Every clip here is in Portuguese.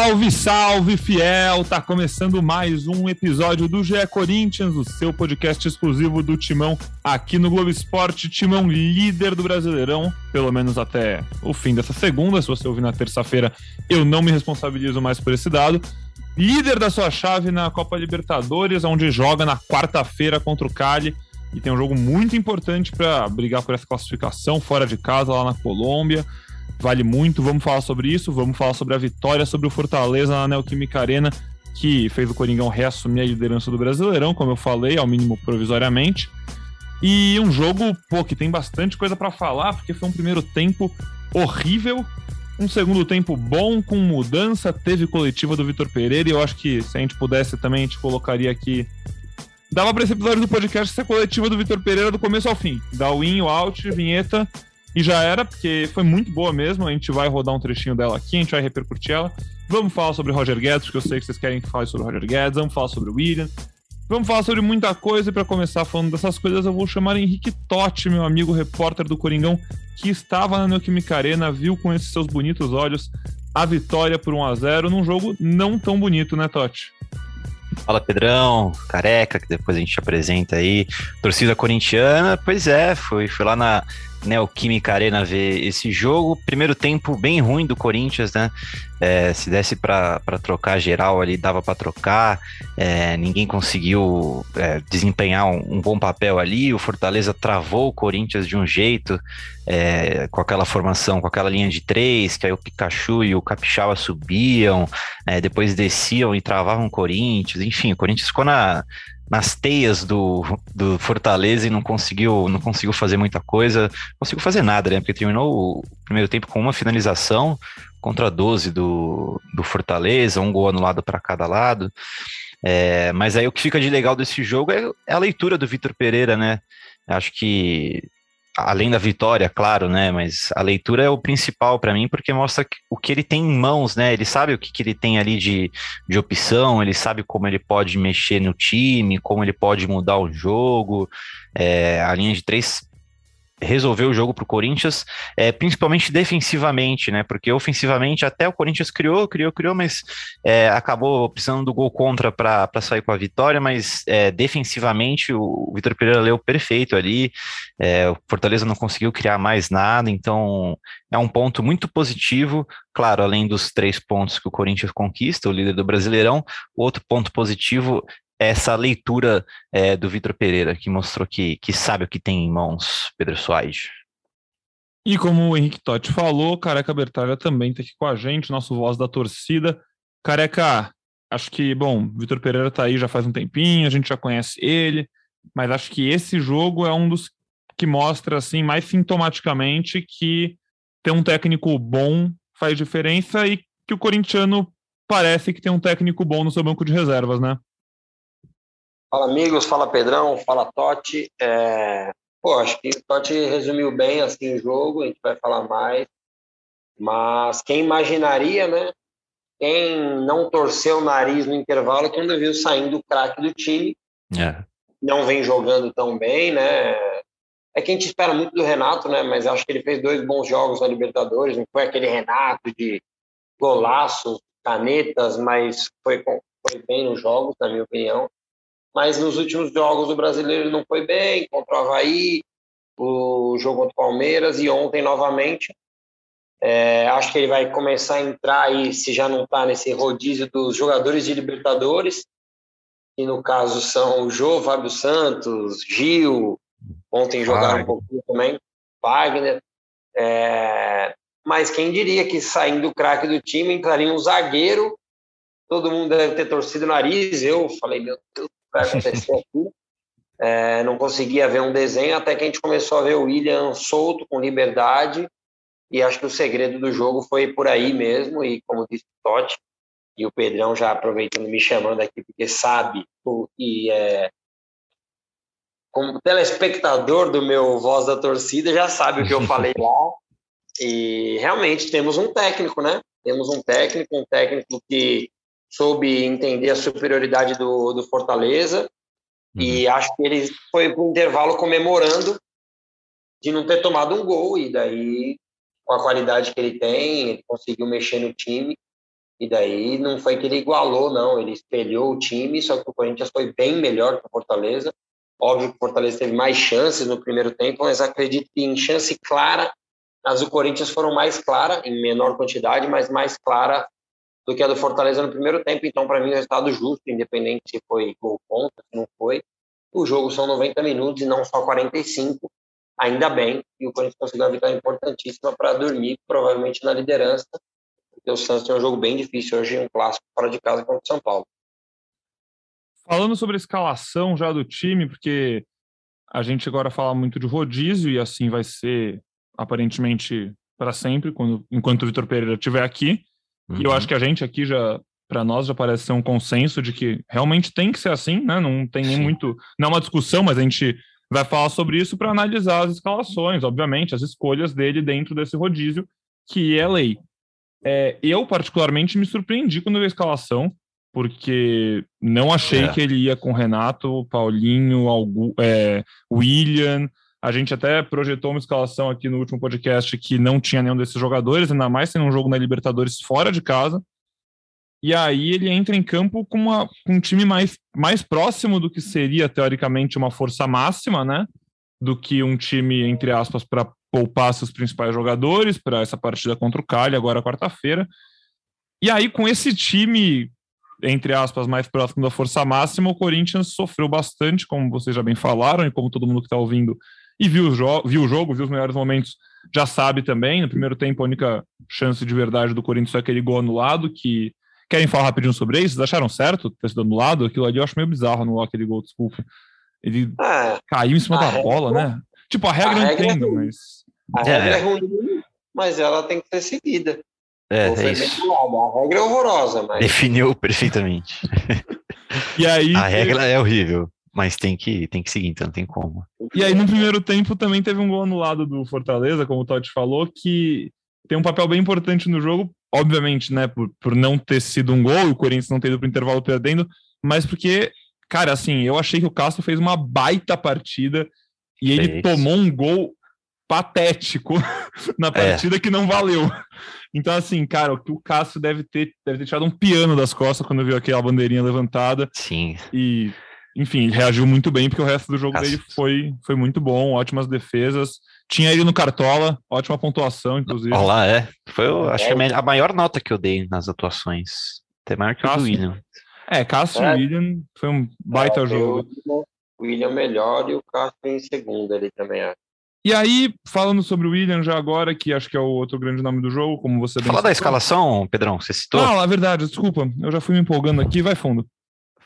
Salve, salve, fiel! Tá começando mais um episódio do GE Corinthians, o seu podcast exclusivo do Timão aqui no Globo Esporte. Timão líder do Brasileirão, pelo menos até o fim dessa segunda. Se você ouvir na terça-feira, eu não me responsabilizo mais por esse dado. Líder da sua chave na Copa Libertadores, onde joga na quarta-feira contra o Cali. E tem um jogo muito importante para brigar por essa classificação fora de casa, lá na Colômbia vale muito. Vamos falar sobre isso, vamos falar sobre a vitória sobre o Fortaleza na Neoquímica Arena, que fez o Coringão reassumir a liderança do Brasileirão, como eu falei, ao mínimo provisoriamente. E um jogo, pô, que tem bastante coisa para falar, porque foi um primeiro tempo horrível, um segundo tempo bom, com mudança, teve coletiva do Vitor Pereira, e eu acho que se a gente pudesse também, a gente colocaria aqui. Dava pra esse episódio do podcast ser coletiva do Vitor Pereira do começo ao fim. Dá o in, o out, vinheta, e já era, porque foi muito boa mesmo. A gente vai rodar um trechinho dela aqui, a gente vai repercutir ela. Vamos falar sobre Roger Guedes, porque eu sei que vocês querem que fale sobre Roger Guedes. Vamos falar sobre o William. Vamos falar sobre muita coisa. E para começar falando dessas coisas, eu vou chamar Henrique Totti, meu amigo repórter do Coringão, que estava na Neoquímica Arena, viu com esses seus bonitos olhos a vitória por 1 a 0 num jogo não tão bonito, né, Totti? Fala Pedrão, careca, que depois a gente apresenta aí. Torcida corintiana, pois é, foi, foi lá na Neoquímica Arena ver esse jogo. Primeiro tempo bem ruim do Corinthians, né? É, se desse para trocar geral ali, dava para trocar. É, ninguém conseguiu é, desempenhar um, um, bom papel ali. O Fortaleza travou o Corinthians de um jeito, é, com aquela formação, com aquela linha de três, que aí o Pikachu e o Capixaba subiam, é, depois desciam e travavam o Corinthians. Enfim, o Corinthians ficou na nas teias do, do Fortaleza e não conseguiu, não conseguiu fazer muita coisa, não conseguiu fazer nada, né? Porque terminou o primeiro tempo com uma finalização contra 12 do, do Fortaleza, um gol anulado para cada lado. É, mas aí o que fica de legal desse jogo é, é a leitura do Vitor Pereira, né? Acho que além da vitória, claro, né? Mas a leitura é o principal para mim, porque mostra o que ele tem em mãos, né? Ele sabe o que, que ele tem ali de, de opção, ele sabe como ele pode mexer no time, como ele pode mudar o jogo. É, a linha de três resolveu o jogo para o Corinthians, é, principalmente defensivamente, né? Porque ofensivamente até o Corinthians criou, criou, criou, mas é, acabou precisando do gol contra para sair com a vitória, mas é, defensivamente o, o Vitor Pereira leu perfeito ali, é, o Fortaleza não conseguiu criar mais nada, então é um ponto muito positivo, claro, além dos três pontos que o Corinthians conquista, o líder do Brasileirão, outro ponto positivo essa leitura é, do Vitor Pereira, que mostrou que, que sabe o que tem em mãos, Pedro Soares. E como o Henrique Totti falou, Careca Bertalha também está aqui com a gente, nosso voz da torcida. Careca, acho que, bom, Vitor Pereira está aí já faz um tempinho, a gente já conhece ele, mas acho que esse jogo é um dos que mostra, assim, mais sintomaticamente que ter um técnico bom faz diferença e que o corintiano parece que tem um técnico bom no seu banco de reservas, né? Fala, amigos. Fala, Pedrão. Fala, Totti. É... Pô, acho que o Totti resumiu bem assim, o jogo, a gente vai falar mais. Mas quem imaginaria, né? Quem não torceu o nariz no intervalo quando viu saindo o craque do time. É. Não vem jogando tão bem, né? É que a gente espera muito do Renato, né? Mas acho que ele fez dois bons jogos na Libertadores. Não foi aquele Renato de golaços, canetas, mas foi, foi bem nos jogos, na minha opinião mas nos últimos jogos do brasileiro ele não foi bem, contra o Havaí, o jogo contra o Palmeiras e ontem novamente. É, acho que ele vai começar a entrar aí, se já não está nesse rodízio dos jogadores de Libertadores, que no caso são o Jô, Fábio Santos, Gil, ontem jogaram um pouquinho também, Wagner. É, mas quem diria que saindo o craque do time entraria um zagueiro, todo mundo deve ter torcido o nariz, eu falei, meu Deus vai acontecer aqui. É, não conseguia ver um desenho até que a gente começou a ver o William solto, com liberdade, e acho que o segredo do jogo foi por aí mesmo, e como disse o Totti, e o Pedrão já aproveitando me chamando aqui, porque sabe, e é, como telespectador do meu Voz da Torcida, já sabe o que eu falei lá, e realmente temos um técnico, né? Temos um técnico, um técnico que soube entender a superioridade do, do Fortaleza uhum. e acho que ele foi para o intervalo comemorando de não ter tomado um gol e daí com a qualidade que ele tem, ele conseguiu mexer no time e daí não foi que ele igualou, não, ele espelhou o time, só que o Corinthians foi bem melhor que o Fortaleza. Óbvio que o Fortaleza teve mais chances no primeiro tempo, mas acredito que em chance clara, as do Corinthians foram mais clara, em menor quantidade, mas mais clara do que a do Fortaleza no primeiro tempo. Então, para mim, o resultado justo, independente se foi gol contra, se não foi. O jogo são 90 minutos e não só 45, ainda bem. E o Corinthians conseguiu uma vitória importantíssima para dormir, provavelmente na liderança, porque o Santos tem um jogo bem difícil hoje, um clássico fora de casa contra o São Paulo. Falando sobre a escalação já do time, porque a gente agora fala muito de rodízio e assim vai ser aparentemente para sempre, quando, enquanto o Vitor Pereira estiver aqui. Uhum. E eu uhum. acho que a gente aqui já, para nós, já parece ser um consenso de que realmente tem que ser assim, né? Não tem nem Sim. muito. Não é uma discussão, mas a gente vai falar sobre isso para analisar as escalações, obviamente, as escolhas dele dentro desse rodízio, que é lei. É, eu, particularmente, me surpreendi quando vi a escalação, porque não achei é. que ele ia com Renato, Paulinho, Algu, é, William. A gente até projetou uma escalação aqui no último podcast que não tinha nenhum desses jogadores, ainda mais tendo um jogo na Libertadores fora de casa. E aí ele entra em campo com, uma, com um time mais, mais próximo do que seria, teoricamente, uma força máxima, né? Do que um time, entre aspas, para poupar seus principais jogadores para essa partida contra o Cali, agora quarta-feira. E aí, com esse time, entre aspas, mais próximo da força máxima, o Corinthians sofreu bastante, como vocês já bem falaram, e como todo mundo que está ouvindo e viu o, jo viu o jogo, viu os melhores momentos, já sabe também. No primeiro tempo, a única chance de verdade do Corinthians foi aquele gol anulado, que Querem falar rapidinho sobre isso? Vocês acharam certo ter sido anulado? Aquilo ali eu acho meio bizarro anular aquele gol, desculpa. Ele é, caiu em cima da regra, bola, né? Tipo, a regra a eu regra entendo, é mas. A regra é. é ruim, mas ela tem que ser seguida. É, é isso. A regra é horrorosa, mas. Definiu perfeitamente. e aí. A regra é horrível. Mas tem que, tem que seguir, então não tem como. E aí, no primeiro tempo, também teve um gol anulado do Fortaleza, como o Totti falou, que tem um papel bem importante no jogo, obviamente, né, por, por não ter sido um gol, o Corinthians não ter ido para o intervalo perdendo, mas porque, cara, assim, eu achei que o Castro fez uma baita partida e ele tomou um gol patético na é. partida é. que não valeu. Então, assim, cara, o que o Castro deve ter, deve ter tirado um piano das costas quando viu aquela bandeirinha levantada. Sim. E, enfim, reagiu muito bem, porque o resto do jogo Castro. dele foi, foi muito bom, ótimas defesas. Tinha ele no Cartola, ótima pontuação, inclusive. Olha lá, é. Foi, acho que a maior nota que eu dei nas atuações. Até maior que Cássio. o do William. É, Cássio é. e William foi um baita é, jogo. O William melhor e o Cássio em segundo ali também, acho. E aí, falando sobre o William já agora, que acho que é o outro grande nome do jogo, como você Fala da escalação, Pedrão, você citou? Ah, a verdade, desculpa, eu já fui me empolgando aqui, vai fundo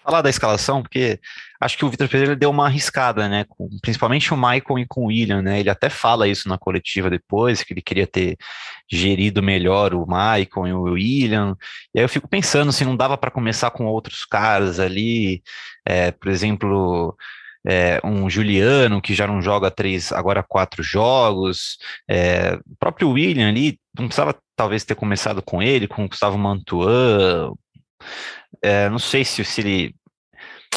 falar da escalação, porque acho que o Vitor Pereira deu uma arriscada, né? Com, principalmente o Michael e com o William, né? Ele até fala isso na coletiva depois, que ele queria ter gerido melhor o Michael e o William. E aí eu fico pensando se não dava para começar com outros caras ali, é, por exemplo. É, um Juliano que já não joga três, agora quatro jogos, é, o próprio William ali, não precisava talvez ter começado com ele, com o Gustavo Mantuan, é, não sei se, se ele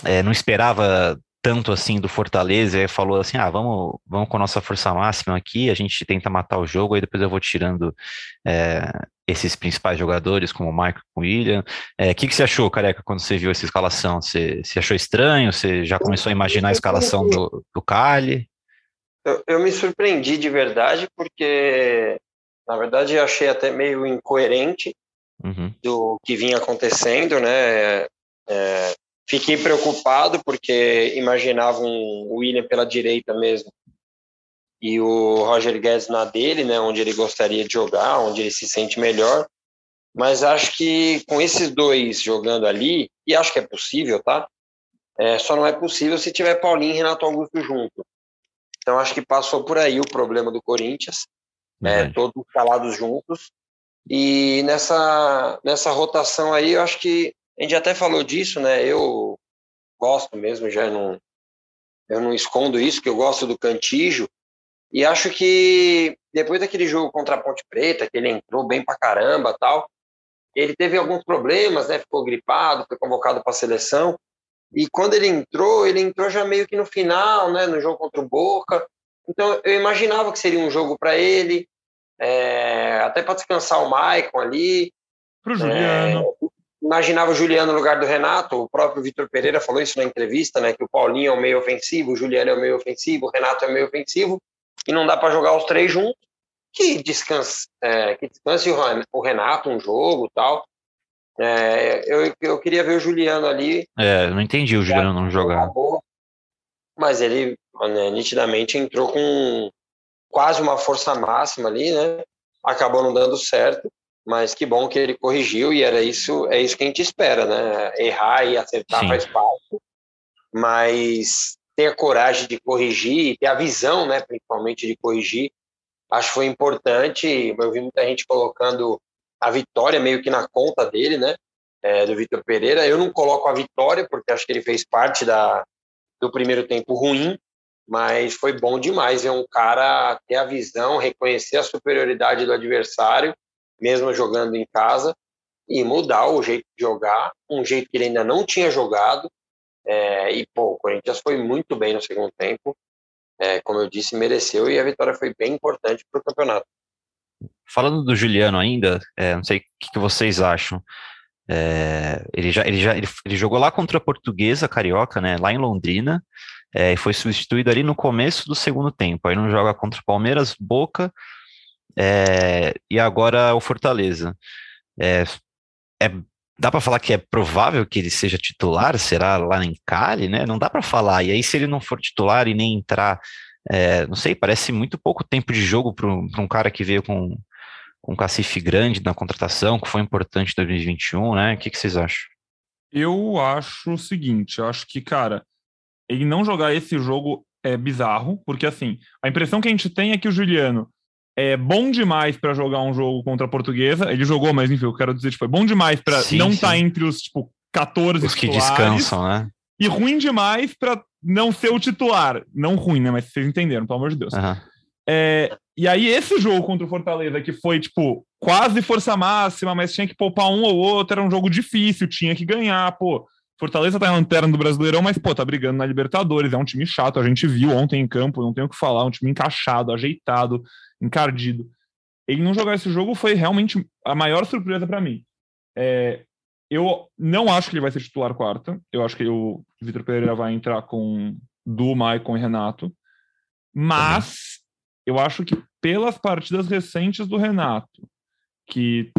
é, não esperava tanto assim do Fortaleza e falou assim: ah, vamos, vamos com a nossa força máxima aqui, a gente tenta matar o jogo, aí depois eu vou tirando é, esses principais jogadores, como o Michael e o William. O é, que, que você achou, Careca, quando você viu essa escalação? Você, você achou estranho? Você já começou a imaginar a escalação do, do Cali? Eu, eu me surpreendi de verdade, porque na verdade eu achei até meio incoerente uhum. do que vinha acontecendo, né? É, fiquei preocupado porque imaginava um William pela direita mesmo e o Roger Guedes na dele, né? Onde ele gostaria de jogar, onde ele se sente melhor. Mas acho que com esses dois jogando ali, e acho que é possível, tá? É, só não é possível se tiver Paulinho e Renato Augusto junto. Então acho que passou por aí o problema do Corinthians, né, todos calados juntos. E nessa, nessa rotação aí, eu acho que a gente até falou disso, né? Eu gosto mesmo, já não, eu não escondo isso, que eu gosto do Cantijo. E acho que depois daquele jogo contra a Ponte Preta, que ele entrou bem pra caramba tal, ele teve alguns problemas, né? Ficou gripado, foi convocado para a seleção. E quando ele entrou, ele entrou já meio que no final, né? No jogo contra o Boca. Então eu imaginava que seria um jogo para ele, é, até para descansar o Maicon ali. Para o Juliano. É, imaginava o Juliano no lugar do Renato. O próprio Vitor Pereira falou isso na entrevista, né? Que o Paulinho é o meio ofensivo, o Juliano é o meio ofensivo, o Renato é o meio ofensivo. E não dá para jogar os três juntos que descanse, é, que descanse o Renato um jogo tal. É, eu, eu queria ver o Juliano ali. É, não entendi o Juliano não jogar. Mas ele né, nitidamente entrou com quase uma força máxima ali, né? Acabou não dando certo, mas que bom que ele corrigiu e era isso, é isso que a gente espera, né? Errar e acertar Sim. faz parte, mas ter a coragem de corrigir, ter a visão, né, principalmente de corrigir, acho que foi importante. Eu vi muita gente colocando a vitória meio que na conta dele, né? É, do Vitor Pereira. Eu não coloco a vitória, porque acho que ele fez parte da, do primeiro tempo ruim, mas foi bom demais ver um cara ter a visão, reconhecer a superioridade do adversário, mesmo jogando em casa, e mudar o jeito de jogar, um jeito que ele ainda não tinha jogado. É, e, pô, o Corinthians foi muito bem no segundo tempo é, como eu disse, mereceu e a vitória foi bem importante para o campeonato. Falando do Juliano ainda, é, não sei o que, que vocês acham. É, ele já, ele já ele, ele, jogou lá contra a Portuguesa Carioca, né, lá em Londrina, é, e foi substituído ali no começo do segundo tempo. Aí não joga contra o Palmeiras, Boca é, e agora o Fortaleza. É, é dá para falar que é provável que ele seja titular, será lá em Cali, né? Não dá para falar. E aí, se ele não for titular e nem entrar, é, não sei, parece muito pouco tempo de jogo para um cara que veio com, com um cacife grande na contratação, que foi importante em 2021, né? O que, que vocês acham? Eu acho o seguinte, eu acho que, cara, ele não jogar esse jogo é bizarro, porque assim, a impressão que a gente tem é que o Juliano é bom demais para jogar um jogo contra a Portuguesa. Ele jogou, mas enfim, eu quero dizer, tipo, é bom demais para não estar tá entre os, tipo, 14 Os que descansam, né? E ruim demais para não ser o titular. Não ruim, né? Mas vocês entenderam, pelo amor de Deus. Uhum. É, e aí, esse jogo contra o Fortaleza, que foi, tipo, quase força máxima, mas tinha que poupar um ou outro, era um jogo difícil, tinha que ganhar, pô. Fortaleza tá na lanterna do Brasileirão, mas, pô, tá brigando na Libertadores, é um time chato, a gente viu ontem em campo, não tenho o que falar, um time encaixado, ajeitado, encardido. Ele não jogar esse jogo foi realmente a maior surpresa para mim. É, eu não acho que ele vai ser titular quarta. Eu acho que o Vitor Pereira vai entrar com Du, Maicon e Renato. Mas eu acho que pelas partidas recentes do Renato, que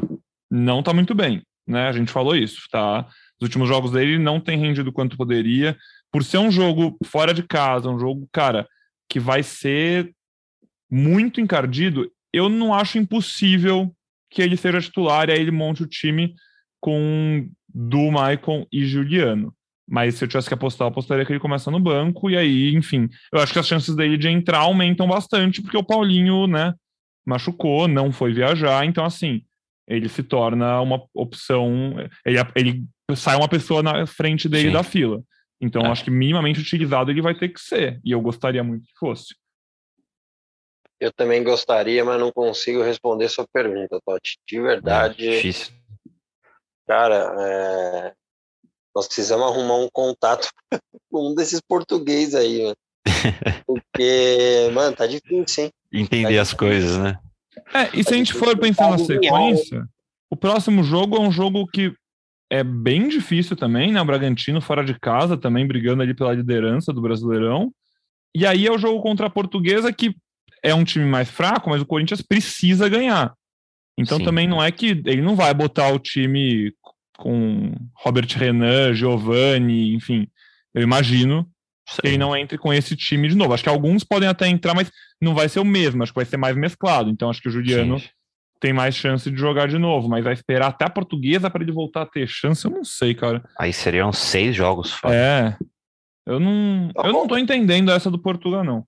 não tá muito bem, né? A gente falou isso, tá? Os últimos jogos dele não tem rendido quanto poderia. Por ser um jogo fora de casa, um jogo, cara, que vai ser muito encardido, eu não acho impossível que ele seja titular e aí ele monte o time com do Maicon e Juliano. Mas se eu tivesse que apostar, eu apostaria que ele começa no banco, e aí, enfim, eu acho que as chances dele de entrar aumentam bastante, porque o Paulinho, né, machucou, não foi viajar, então, assim, ele se torna uma opção, ele, ele sai uma pessoa na frente dele Sim. da fila. Então, é. acho que minimamente utilizado ele vai ter que ser, e eu gostaria muito que fosse. Eu também gostaria, mas não consigo responder sua pergunta, Totti. De verdade. É difícil. Cara, é... nós precisamos arrumar um contato com um desses portugueses aí, mano. Porque, mano, tá difícil, hein? Entender tá as coisas, né? É, e se a gente for pensar na sequência, o próximo jogo é um jogo que é bem difícil também, né? O Bragantino fora de casa também brigando ali pela liderança do Brasileirão. E aí é o jogo contra a Portuguesa que é um time mais fraco, mas o Corinthians precisa ganhar. Então Sim. também não é que ele não vai botar o time com Robert Renan, Giovanni, enfim. Eu imagino Sim. que ele não entre com esse time de novo. Acho que alguns podem até entrar, mas não vai ser o mesmo, acho que vai ser mais mesclado. Então acho que o Juliano Sim. Tem mais chance de jogar de novo, mas vai esperar até a portuguesa para ele voltar a ter chance, eu não sei, cara. Aí seriam seis jogos. Fora. É. Eu não, tá eu não tô entendendo essa do Portugal, não.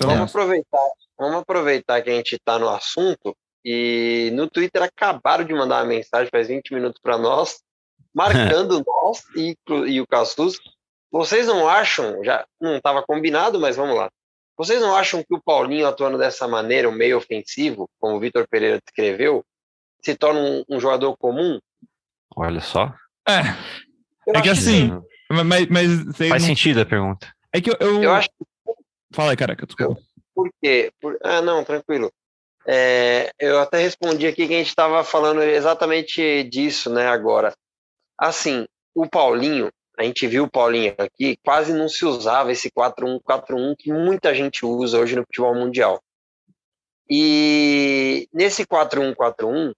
Vamos aproveitar, vamos aproveitar que a gente está no assunto e no Twitter acabaram de mandar uma mensagem faz 20 minutos para nós, marcando nós e, e o Cassus. Vocês não acham, já não estava combinado, mas vamos lá. Vocês não acham que o Paulinho atuando dessa maneira, um meio ofensivo, como o Vitor Pereira descreveu, se torna um, um, jogador comum Olha só. É. Eu É que assim. Sim. Mas, mas Faz não- sentido a pergunta. É que eu. eu... Eu acho que Fala aí, careca, desculpa. por quê? Por... Ah, não, tranquilo. É, eu até respondi aqui que a gente estava falando exatamente disso, né, agora. Assim, o Paulinho, a gente viu o Paulinho aqui, quase não se usava esse 4-1-4-1 que muita gente usa hoje no futebol mundial. E nesse 4-1-4-1,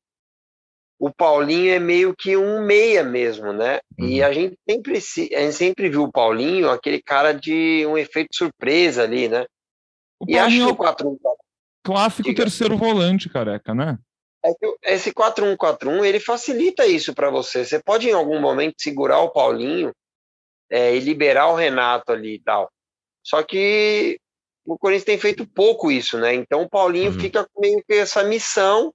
o Paulinho é meio que um meia mesmo, né? E Uhum. a gente sempre se, a gente sempre viu o Paulinho aquele cara de um efeito surpresa ali, né? O E acho Paulinho que é o 4-1-4-1 o clássico Diga. terceiro volante, careca, né? é que esse 4-1-4-1 ele facilita isso para você. Você pode em algum momento segurar o Paulinho é, e liberar o Renato ali e tal. Só que o Corinthians tem feito pouco isso, né? Então o Paulinho Uhum. fica com meio que essa missão,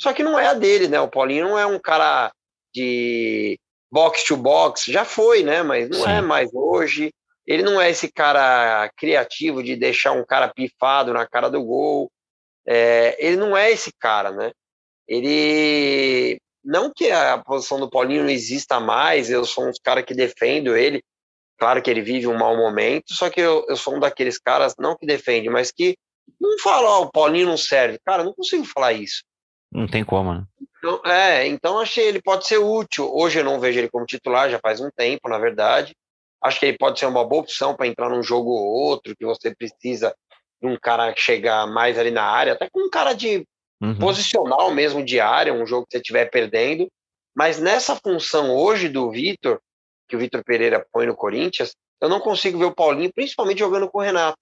só que não é a dele, né? O Paulinho não é um cara de box to box, já foi, né? Mas não Sim. é mais hoje. Ele não é esse cara criativo de deixar um cara pifado na cara do gol. É, ele não é esse cara, né? Ele. Não que a posição do Paulinho não exista mais, eu sou um cara que defendo ele. Claro que ele vive um mau momento, só que eu, eu sou um daqueles caras, não que defende, mas que não fala, ó, o Paulinho não serve. Cara, não consigo falar isso. Não tem como, né? Então, é, então achei ele pode ser útil. Hoje eu não vejo ele como titular, já faz um tempo, na verdade. Acho que ele pode ser uma boa opção para entrar num jogo ou outro, que você precisa de um cara que chegar mais ali na área, até com um cara de Uhum. posicional mesmo de área, um jogo que você estiver perdendo. Mas nessa função hoje do Vitor, que o Vitor Pereira põe no Corinthians, eu não consigo ver o Paulinho, principalmente jogando com o Renato.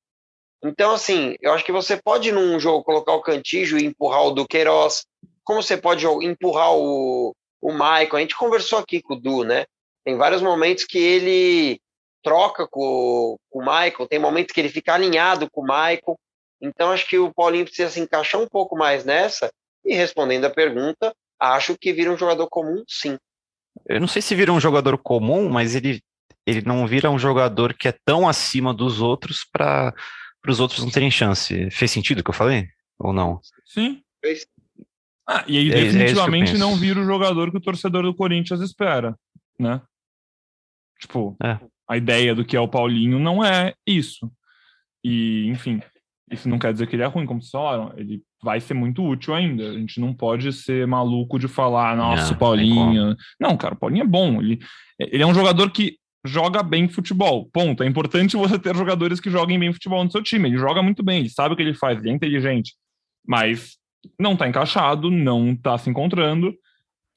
Então, assim, eu acho que você pode num jogo colocar o Cantígio e empurrar o Duqueiroz, como você pode empurrar o, o Maicon. A gente conversou aqui com o Du, né? Tem vários momentos que ele troca com, com o Maicon, tem momentos que ele fica alinhado com o Maicon. Então, acho que o Paulinho precisa se encaixar um pouco mais nessa. E respondendo a pergunta, acho que vira um jogador comum, sim. Eu não sei se vira um jogador comum, mas ele, ele não vira um jogador que é tão acima dos outros para os outros não terem chance. Fez sentido o que eu falei? Ou não? Sim. Fez. Ah, e aí É- é definitivamente penso. não vira o jogador que o torcedor do Corinthians espera, né? Tipo, É. a ideia do que é o Paulinho não é isso. E, enfim, isso não quer dizer que ele é ruim, como vocês falaram. Ele vai ser muito útil ainda. A gente não pode ser maluco de falar, nossa, Paulinho. Não, cara, o Paulinho é bom. Ele, ele é um jogador que joga bem futebol. Ponto. É importante você ter jogadores que joguem bem futebol no seu time. Ele joga muito bem, ele sabe o que ele faz, ele é inteligente. Mas não tá encaixado, não tá se encontrando.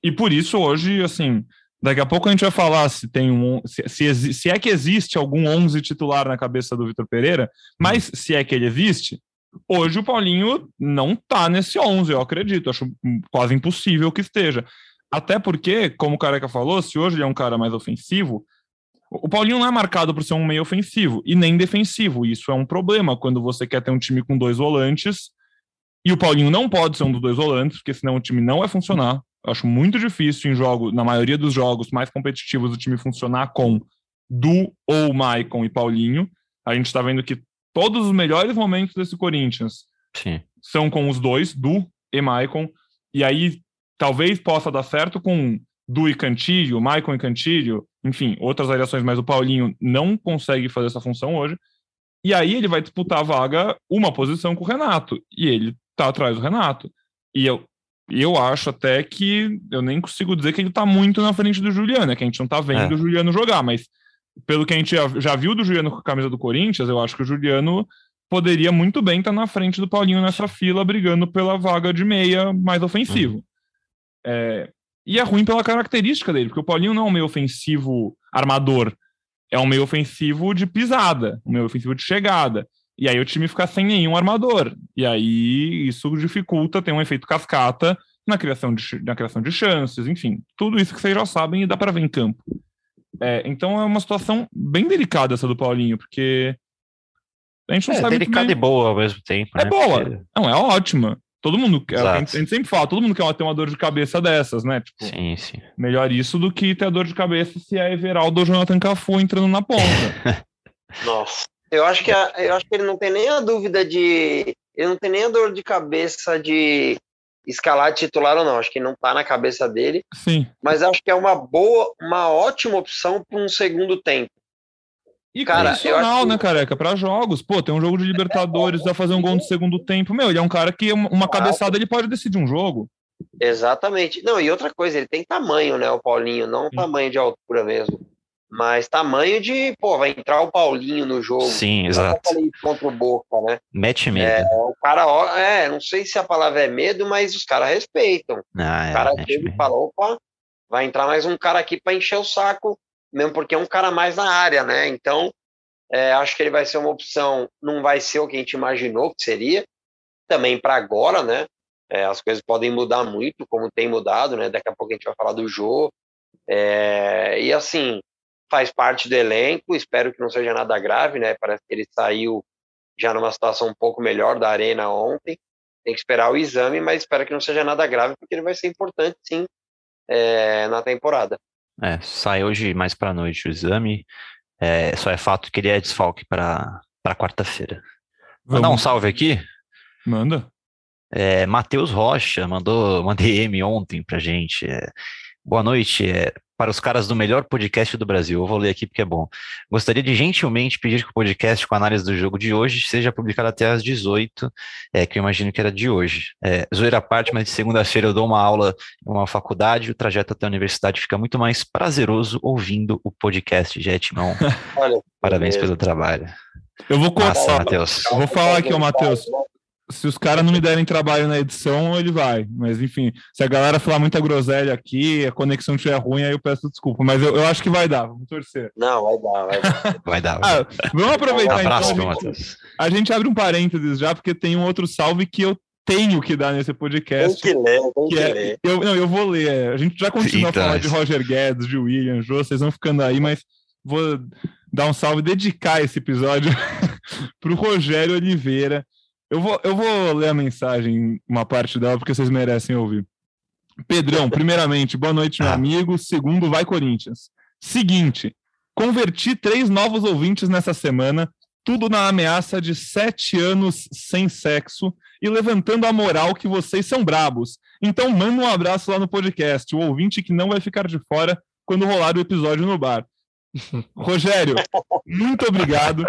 E por isso, hoje, assim, daqui a pouco a gente vai falar se tem um. Se, se, se é que existe algum 11 titular na cabeça do Vitor Pereira, mas se é que ele existe, hoje o Paulinho não tá nesse 11, eu acredito. Acho quase impossível que esteja. Até porque, como o Careca falou, se hoje ele é um cara mais ofensivo, o o Paulinho não é marcado por ser um meio ofensivo e nem defensivo. Isso é um problema quando você quer ter um time com dois volantes e o Paulinho não pode ser um dos dois volantes, porque senão o time não vai funcionar. Eu acho muito difícil em jogo, na maioria dos jogos mais competitivos, o time funcionar com Du ou Maicon e Paulinho. A gente está vendo que todos os melhores momentos desse Corinthians Sim. são com os dois, Du e Maicon. E aí talvez possa dar certo com Du e Cantilho, Maicon e Cantilho, enfim, outras variações, mas o Paulinho não consegue fazer essa função hoje. E aí ele vai disputar a vaga, uma posição com o Renato. E ele tá atrás do Renato. E eu, eu acho até que eu nem consigo dizer que ele tá muito na frente do Juliano, é que a gente não tá vendo É. o Juliano jogar, mas pelo que a gente já, viu do Juliano com a camisa do Corinthians, eu acho que o Juliano poderia muito bem estar na frente do Paulinho nessa fila, brigando pela vaga de meia mais ofensivo. É, e é ruim pela característica dele, porque o Paulinho não é um meio ofensivo armador, é um meio ofensivo de pisada, um meio ofensivo de chegada. E aí o time fica sem nenhum armador. E aí isso dificulta, tem um efeito cascata na criação de, na criação de chances, enfim, tudo isso que vocês já sabem e dá para ver em campo. É, então é uma situação bem delicada essa do Paulinho, porque a gente não É sabe muito delicada bem- e boa ao mesmo tempo. É né? boa. Porque- Não, é ótima. Todo mundo quer. A gente, a gente sempre fala, todo mundo quer ter uma dor de cabeça dessas, né? Tipo, Sim, sim. melhor isso do que ter a dor de cabeça se é Everaldo ou Jonathan Cafu entrando na ponta. Nossa. Eu acho que a- eu acho que ele não tem nem a dúvida de ele não tem nem a dor de cabeça de escalar titular ou não. Acho que não está na cabeça dele. Sim. Mas acho que é uma boa, uma ótima opção para um segundo tempo. E cara, condicional, né, careca? Para jogos. Pô, tem um jogo de Libertadores, vai fazer um gol no segundo tempo. Meu, ele é um cara que uma cabeçada ele pode decidir um jogo. Exatamente. Não, e outra coisa, ele tem tamanho, né, o Paulinho, não tamanho de altura mesmo. Mas tamanho de, pô, vai entrar o Paulinho no jogo. Sim, exato. Contra o Boca, né? Mete medo. É, o cara, é, não sei se a palavra é medo, mas os caras respeitam. Ah, é, o cara chega e fala, opa, vai entrar mais um cara aqui para encher o saco, mesmo porque é um cara mais na área, né? Então, é, acho que ele vai ser uma opção, não vai ser o que a gente imaginou que seria, também para agora, né? É, as coisas podem mudar muito, como tem mudado, né? Daqui a pouco a gente vai falar do jogo. É, e assim, faz parte do elenco, espero que não seja nada grave, né? Parece que ele saiu já numa situação um pouco melhor da arena ontem. Tem que esperar o exame, mas espero que não seja nada grave, porque ele vai ser importante sim é, na temporada. É, sai hoje mais para noite o exame. É, só é fato que ele é desfalque para quarta-feira. Vou dar um salve aqui? Manda. É, Matheus Rocha mandou uma DM ontem pra gente. É, boa noite. É, para os caras do melhor podcast do Brasil. Eu vou ler aqui porque é bom. Gostaria de gentilmente pedir que o podcast com análise do jogo de hoje seja publicado até às 18, é, que eu imagino que era de hoje. É, zoeira à parte, mas de segunda-feira eu dou uma aula em uma faculdade, o trajeto até a universidade fica muito mais prazeroso ouvindo o podcast, Jetman. Parabéns pelo trabalho. Eu vou cortar, Matheus. Eu vou falar aqui, ô Matheus se os caras não me derem trabalho na edição, ele vai. Mas, enfim, se a galera falar muita groselha aqui, a conexão estiver ruim, aí eu peço desculpa. Mas eu, eu acho que vai dar, vamos torcer. Não, vai dar, vai dar. vai dar. Ah, vamos aproveitar Abraço, então. A gente, a gente, abre um parênteses já, porque tem um outro salve que eu tenho que dar nesse podcast. Tem que ler, tem que, que é, ler. Eu, não, eu vou ler. A gente já continua então, a falar de Roger Guedes, de William, Jô, vocês vão ficando aí, mas vou dar um salve, dedicar esse episódio para o Rogério Oliveira, eu vou, eu vou ler a mensagem, uma parte dela, porque vocês merecem ouvir. Pedrão, primeiramente, boa noite, meu ah. amigo. Segundo, vai Corinthians. Seguinte, converti três novos ouvintes nessa semana, tudo na ameaça de sete anos sem sexo e levantando a moral que vocês são brabos. Então, manda um abraço lá no podcast, o ouvinte que não vai ficar de fora quando rolar o episódio no bar. Rogério, muito obrigado.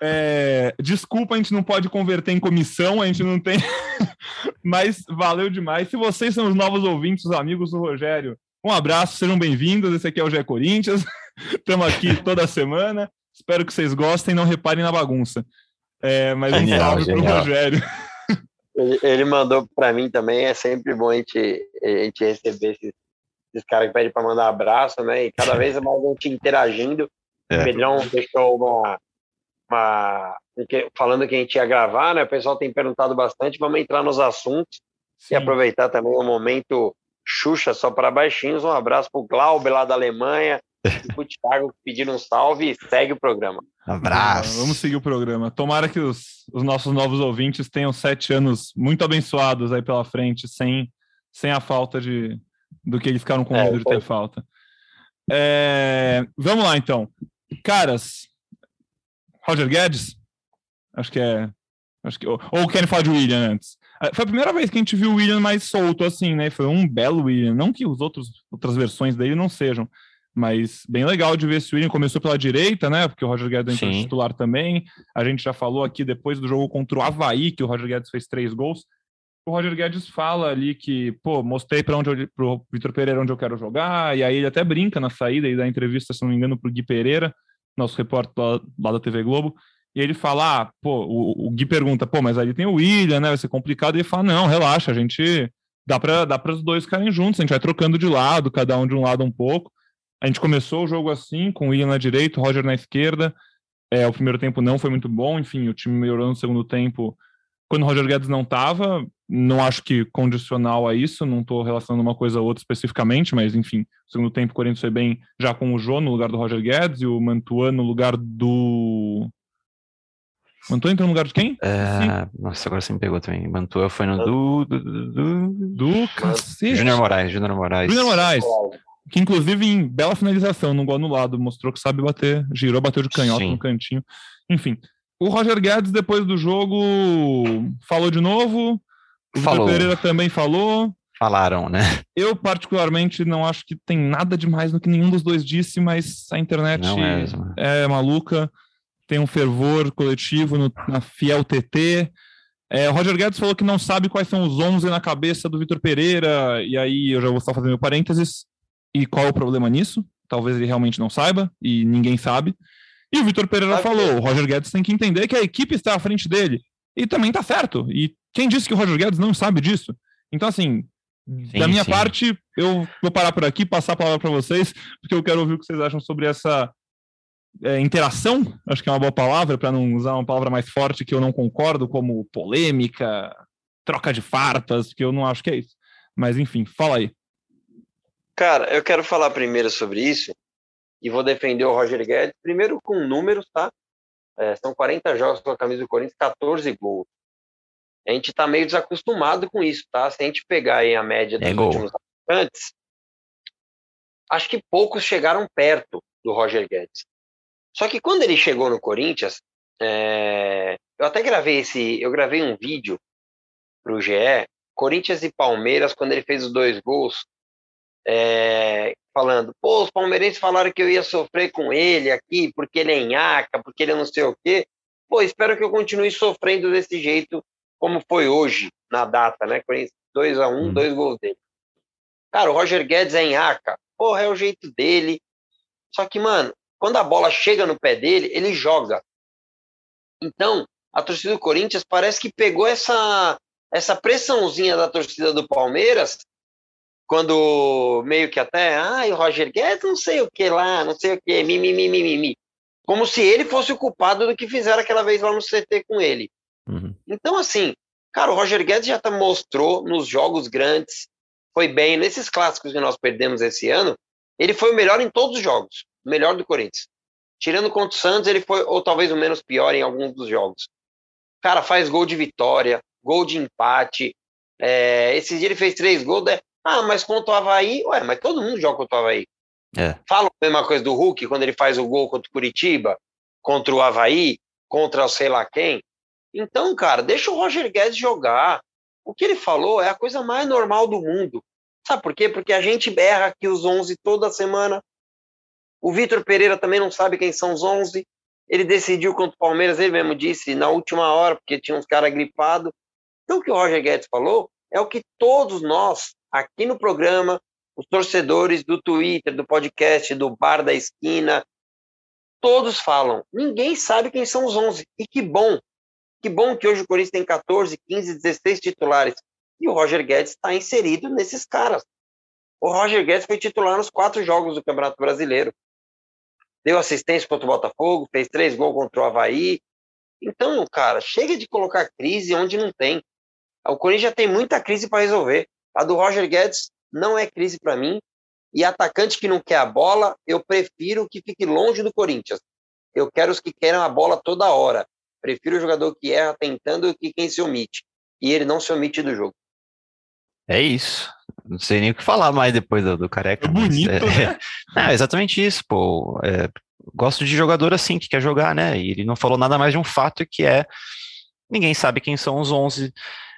É, desculpa, a gente não pode converter em comissão, a gente não tem, mas valeu demais. Se vocês são os novos ouvintes, os amigos do Rogério, um abraço, sejam bem-vindos. Esse aqui é o Gé Corinthians. Estamos aqui toda semana. Espero que vocês gostem, não reparem na bagunça. É, mas um genial, salve para o Rogério. Ele, ele mandou para mim também. É sempre bom a gente, a gente receber esses esses caras que pedem para mandar abraço, né? E cada vez mais a gente interagindo. É. O Pedrão deixou uma, uma, falando que a gente ia gravar, né? O pessoal tem perguntado bastante. Vamos entrar nos assuntos Sim. e aproveitar também o momento Xuxa só para baixinhos. Um abraço para o Glauber lá da Alemanha e para o Thiago que pediram um salve e segue o programa. Abraço. Vamos seguir o programa. Tomara que os, os nossos novos ouvintes tenham sete anos muito abençoados aí pela frente, sem, sem a falta de, do que eles ficaram com é, medo é, de ter falta. É, vamos lá, então. Caras, Roger Guedes, acho que é. Acho que, ou, ou querem falar de William antes? É, foi a primeira vez que a gente viu o William mais solto assim, né? Foi um belo William. Não que os outros outras versões dele não sejam, mas bem legal de ver esse William começou pela direita, né? Porque o Roger Guedes entrou titular também. A gente já falou aqui depois do jogo contra o Havaí que o Roger Guedes fez três gols o Roger Guedes fala ali que, pô, mostrei para onde pro Vitor Pereira onde eu quero jogar, e aí ele até brinca na saída e da entrevista, se não me engano, pro Gui Pereira, nosso repórter lá, da TV Globo, e ele fala, ah, pô, o, o, Gui pergunta, pô, mas ali tem o William, né, vai ser complicado, e ele fala, não, relaxa, a gente, dá para dá os dois ficarem juntos, a gente vai trocando de lado, cada um de um lado um pouco, a gente começou o jogo assim, com o William na direita, o Roger na esquerda, é, o primeiro tempo não foi muito bom, enfim, o time melhorou no segundo tempo, quando o Roger Guedes não estava, não acho que condicional a isso, não estou relacionando uma coisa a outra especificamente, mas enfim, o segundo tempo o Corinthians foi bem já com o Jô no lugar do Roger Guedes e o Mantuan no lugar do. Mantua entrou no lugar de quem? É... Nossa, agora você me pegou também. Mantua foi no do. Do, do, do... do cacete. Júnior Moraes, Júnior Moraes. Júnior Moraes. Que inclusive em bela finalização, no gol anulado, mostrou que sabe bater, girou, bateu de canhota Sim. no cantinho. Enfim, o Roger Guedes, depois do jogo, falou de novo, O Falou. Pereira também falou. Falaram, né? Eu, particularmente, não acho que tem nada demais no que nenhum dos dois disse, mas a internet é, é, maluca, tem um fervor coletivo no, na Fiel TT. É, o Roger Guedes falou que não sabe quais são os 11 na cabeça do Vitor Pereira, e aí eu já vou só fazer meu parênteses. E qual é o problema nisso? Talvez ele realmente não saiba, e ninguém sabe. E o Vitor Pereira falou: o Roger Guedes tem que entender que a equipe está à frente dele. E também tá certo. E quem disse que o Roger Guedes não sabe disso? Então, assim, sim, da minha sim. parte, eu vou parar por aqui, passar a palavra para vocês, porque eu quero ouvir o que vocês acham sobre essa é, interação. Acho que é uma boa palavra, para não usar uma palavra mais forte que eu não concordo, como polêmica, troca de farpas, que eu não acho que é isso. Mas, enfim, fala aí. Cara, eu quero falar primeiro sobre isso e vou defender o Roger Guedes, primeiro com números, tá? É, são 40 jogos com a camisa do Corinthians, 14 gols. A gente está meio desacostumado com isso, tá? Se a gente pegar aí a média dos é últimos antes, acho que poucos chegaram perto do Roger Guedes. Só que quando ele chegou no Corinthians, é... eu até gravei esse, eu gravei um vídeo para o GE, Corinthians e Palmeiras, quando ele fez os dois gols, é, falando, pô, os palmeirenses falaram que eu ia sofrer com ele aqui, porque ele é enhaca, porque ele é não sei o quê. Pô, espero que eu continue sofrendo desse jeito, como foi hoje, na data, né? 2 a 1 um, hum. dois gols dele. Cara, o Roger Guedes é enhaca. Porra, é o jeito dele. Só que, mano, quando a bola chega no pé dele, ele joga. Então, a torcida do Corinthians parece que pegou essa, essa pressãozinha da torcida do Palmeiras quando meio que até, ai, o Roger Guedes não sei o que lá, não sei o que, mimimi, mimimi. Como se ele fosse o culpado do que fizeram aquela vez lá no CT com ele. Uhum. Então, assim, cara, o Roger Guedes já tá, mostrou nos jogos grandes, foi bem, nesses clássicos que nós perdemos esse ano, ele foi o melhor em todos os jogos, o melhor do Corinthians. Tirando contra o Santos, ele foi, ou talvez o menos pior em alguns dos jogos. Cara, faz gol de vitória, gol de empate. É, esse dia ele fez três gols. Né? Ah, mas contra o Havaí, ué, mas todo mundo joga contra o Havaí. É. Fala a mesma coisa do Hulk quando ele faz o gol contra o Curitiba, contra o Havaí, contra o sei lá quem. Então, cara, deixa o Roger Guedes jogar. O que ele falou é a coisa mais normal do mundo. Sabe por quê? Porque a gente berra aqui os 11 toda semana. O Vitor Pereira também não sabe quem são os 11. Ele decidiu contra o Palmeiras, ele mesmo disse, na última hora, porque tinha uns caras gripados. Então, o que o Roger Guedes falou é o que todos nós aqui no programa, os torcedores do Twitter, do podcast, do Bar da Esquina, todos falam. Ninguém sabe quem são os 11. E que bom. Que bom que hoje o Corinthians tem 14, 15, 16 titulares. E o Roger Guedes está inserido nesses caras. O Roger Guedes foi titular nos quatro jogos do Campeonato Brasileiro. Deu assistência contra o Botafogo, fez três gols contra o Havaí. Então, cara, chega de colocar crise onde não tem. O Corinthians já tem muita crise para resolver. A do Roger Guedes não é crise para mim. E atacante que não quer a bola, eu prefiro que fique longe do Corinthians. Eu quero os que querem a bola toda hora. Prefiro o jogador que erra tentando que quem se omite. E ele não se omite do jogo. É isso. Não sei nem o que falar mais depois do, do careca. É bonito, é, né? É, é, exatamente isso, pô. É, gosto de jogador assim, que quer jogar, né? E ele não falou nada mais de um fato que é ninguém sabe quem são os 11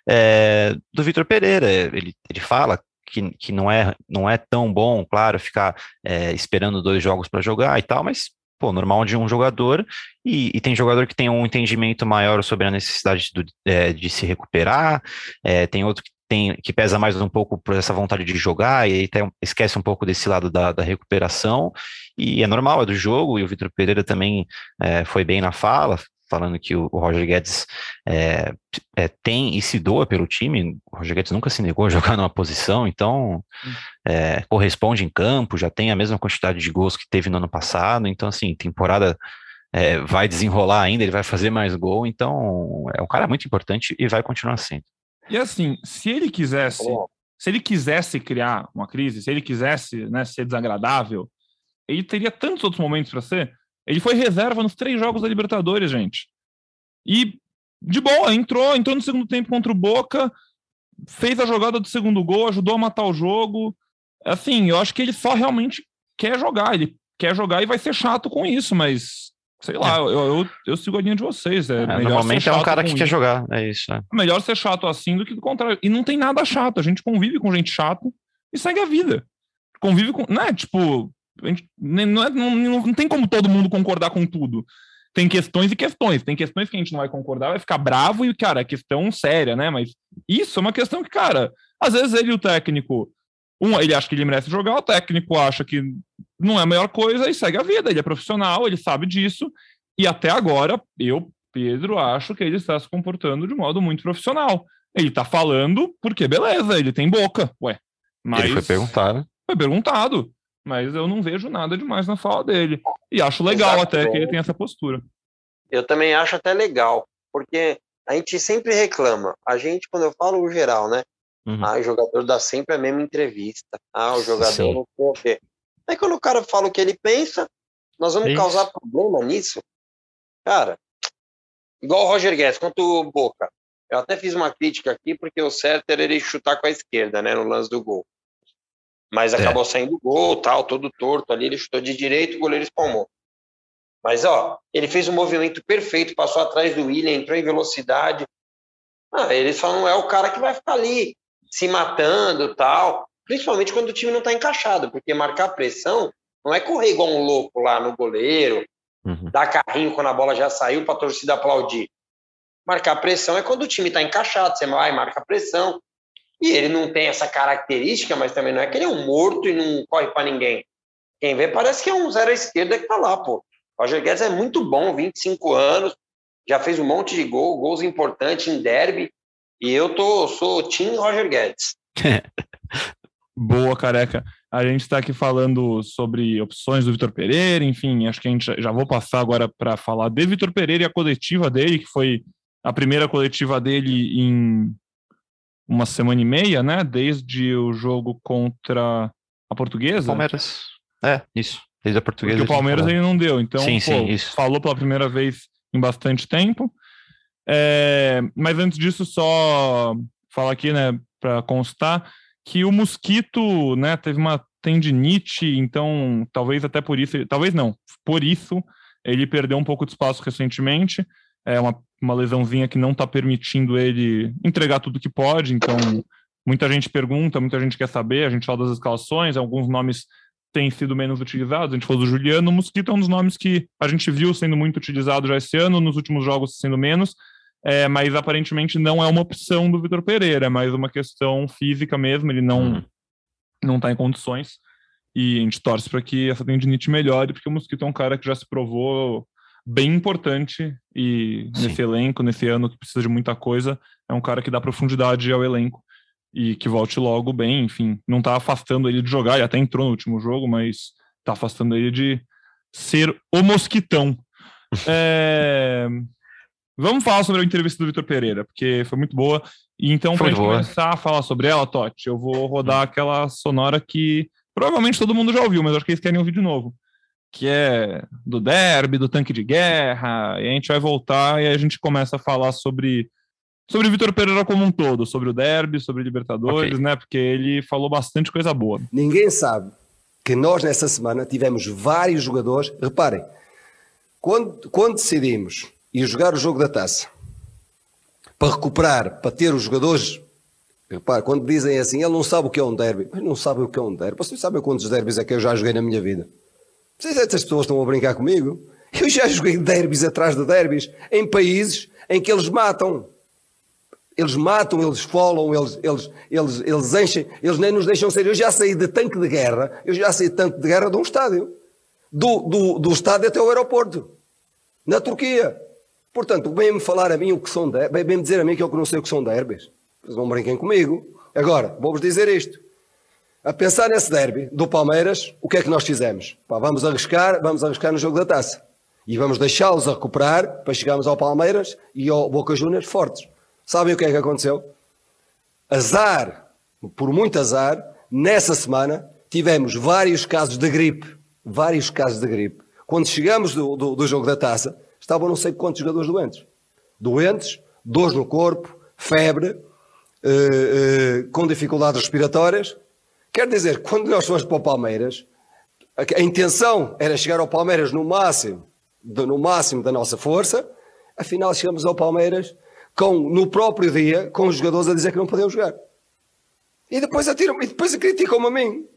é, do Vitor Pereira. Ele, ele fala que, que não, é, não é tão bom, claro, ficar é, esperando dois jogos para jogar e tal, mas pô, normal de um jogador, e, e, tem jogador que tem um entendimento maior sobre a necessidade do, é, de se recuperar, é, tem outro que tem que pesa mais um pouco por essa vontade de jogar, e tem, esquece um pouco desse lado da, da, recuperação, e é normal, é do jogo, e o Vitor Pereira também é, foi bem na fala, falando que o, Roger Guedes é, é, tem e se doa pelo time. O Roger Guedes nunca se negou a jogar numa posição, então é, corresponde em campo, já tem a mesma quantidade de gols que teve no ano passado. Então, assim, temporada é, vai desenrolar ainda, ele vai fazer mais gol. Então, é um cara muito importante e vai continuar sendo. E assim, se ele quisesse, se ele quisesse criar uma crise, se ele quisesse né, ser desagradável, ele teria tantos outros momentos para ser. Ele foi reserva nos três jogos da Libertadores, gente. E de boa, entrou, entrou no segundo tempo contra o Boca, fez a jogada do segundo gol, ajudou a matar o jogo. Assim, eu acho que ele só realmente quer jogar. Ele quer jogar e vai ser chato com isso, mas sei lá, é. eu, eu, eu, sigo a linha de vocês. É, é normalmente é um cara que quer jogar, é isso. É. Melhor ser chato assim do que do contrário. E não tem nada chato, a gente convive com gente chata e segue a vida. Convive com. Não é Gente, não, é, não, não tem como todo mundo concordar com tudo. Tem questões e questões. Tem questões que a gente não vai concordar, vai ficar bravo e, cara, é questão séria, né? Mas isso é uma questão que, cara, às vezes ele e o técnico um, ele acha que ele merece jogar, o técnico acha que não é a melhor coisa e segue a vida. Ele é profissional, ele sabe disso. E até agora, eu, Pedro, acho que ele está se comportando de modo muito profissional. Ele está falando porque, beleza, ele tem boca. Ué, mas. Ele foi perguntado. Foi perguntado. Mas eu não vejo nada demais na fala dele. E acho legal até que ele tem essa postura. Eu também acho até legal, porque a gente sempre reclama. A gente, quando eu falo o geral, né? Uhum. Ah, o jogador dá sempre a mesma entrevista. Ah, o jogador Sim. não sei o quê. Aí quando o cara fala o que ele pensa, nós vamos Isso. causar problema nisso. Cara, igual o Roger Guedes, quanto o Boca. Eu até fiz uma crítica aqui, porque o certo era ele chutar com a esquerda, né, no lance do gol. Mas é. acabou saindo gol, tal, todo torto ali, ele chutou de direito, o goleiro espalmou. Mas, ó, ele fez um movimento perfeito, passou atrás do William, entrou em velocidade. Ah, ele só não é o cara que vai ficar ali se matando tal, principalmente quando o time não está encaixado, porque marcar pressão não é correr igual um louco lá no goleiro, uhum. dar carrinho quando a bola já saiu para a torcida aplaudir. Marcar pressão é quando o time está encaixado, você vai, marca pressão. E ele não tem essa característica, mas também não é que ele é um morto e não corre para ninguém. Quem vê parece que é um zero à esquerda que tá lá, pô. Roger Guedes é muito bom, 25 anos, já fez um monte de gol, gols importantes em derby. E eu tô, sou Tim Roger Guedes. Boa, careca. A gente está aqui falando sobre opções do Vitor Pereira, enfim, acho que a gente já vou passar agora para falar de Vitor Pereira e a coletiva dele, que foi a primeira coletiva dele em uma semana e meia, né? Desde o jogo contra a Portuguesa. Palmeiras. É, isso. Desde a Portuguesa. Porque o Palmeiras ele não deu, então sim, pô, sim, isso. falou pela primeira vez em bastante tempo. É, mas antes disso, só falar aqui, né, para constar, que o mosquito, né, teve uma tendinite, então talvez até por isso, talvez não, por isso ele perdeu um pouco de espaço recentemente. É uma, uma lesãozinha que não está permitindo ele entregar tudo que pode, então muita gente pergunta, muita gente quer saber, a gente fala das escalações, alguns nomes têm sido menos utilizados, a gente falou do Juliano, o Mosquito é um dos nomes que a gente viu sendo muito utilizado já esse ano, nos últimos jogos sendo menos, é, mas aparentemente não é uma opção do Vitor Pereira, é mais uma questão física mesmo, ele não hum. não está em condições. E a gente torce para que essa tendinite melhore, porque o Mosquito é um cara que já se provou bem importante e Sim. nesse elenco, nesse ano que precisa de muita coisa, é um cara que dá profundidade ao elenco e que volte logo bem, enfim, não está afastando ele de jogar, ele até entrou no último jogo, mas está afastando ele de ser o mosquitão. é... Vamos falar sobre a entrevista do Vitor Pereira, porque foi muito boa. E então, para a gente começar a falar sobre ela, Totti, eu vou rodar aquela sonora que provavelmente todo mundo já ouviu, mas acho que eles querem ouvir de novo. Que é do derby, do tanque de guerra, e a gente vai voltar e a gente começa a falar sobre sobre o Vitor Pereira como um todo, sobre o derby, sobre Libertadores, okay. né? Porque ele falou bastante coisa boa. Ninguém sabe que nós nessa semana tivemos vários jogadores. Reparem, quando, quando decidimos e jogar o jogo da taça para recuperar, para ter os jogadores. Repare, quando dizem assim, ele não sabe o que é um derby, mas não sabe o que é um derby. Vocês sabem quantos derbys é que eu já joguei na minha vida? Vocês, essas pessoas estão a brincar comigo? Eu já joguei derbys atrás de derbys em países em que eles matam. Eles matam, eles folam, eles, eles, eles, eles enchem, eles nem nos deixam ser. Eu já saí de tanque de guerra, eu já saí de tanque de guerra de um estádio. Do, do, do estádio até o aeroporto. Na Turquia. Portanto, vem-me falar a mim o que são derbys, vem-me dizer a mim que eu não sei o que são derbys. Vocês não brinquem comigo. Agora, vou-vos dizer isto. A pensar nesse derby do Palmeiras, o que é que nós fizemos? Pá, vamos arriscar, vamos arriscar no jogo da taça. E vamos deixá-los a recuperar para chegarmos ao Palmeiras e ao Boca Juniors fortes. Sabem o que é que aconteceu? Azar, por muito azar, nessa semana tivemos vários casos de gripe. Vários casos de gripe. Quando chegamos do, do, do jogo da taça, estavam não sei quantos jogadores doentes. Doentes, dores no corpo, febre, eh, eh, com dificuldades respiratórias. Quer dizer, quando nós fomos para o Palmeiras, a, intenção era chegar ao Palmeiras no máximo no máximo da nossa força, afinal chegamos ao Palmeiras com, no próprio dia, com os jogadores a dizer que não podiam jogar. E depois atiram, e depois criticam-me a mim.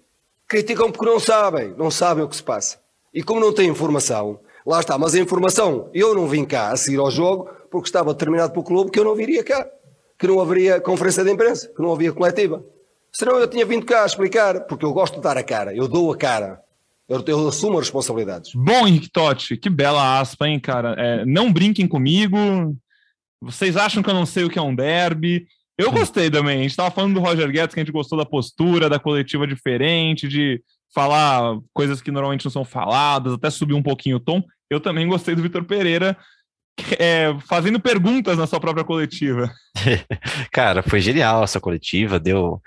Criticam porque não sabem, não sabem o que se passa. E como não têm informação, lá está, mas a informação, eu não vim cá a seguir ao jogo porque estava determinado pelo clube que eu não viria cá, que não haveria conferência de imprensa, que não havia coletiva. Senão eu tinha vindo cá a explicar, porque eu gosto de dar a cara, eu dou a cara. Eu, eu assumo as responsabilidades. Bom, Henrique Totti, que bela aspa, hein, cara? É, não brinquem comigo. Vocês acham que eu não sei o que é um derby? Eu gostei também. A gente estava falando do Roger Guedes, que a gente gostou da postura, da coletiva diferente, de falar coisas que normalmente não são faladas, até subir um pouquinho o tom. Eu também gostei do Vitor Pereira é, fazendo perguntas na sua própria coletiva. Cara, foi genial essa coletiva, deu,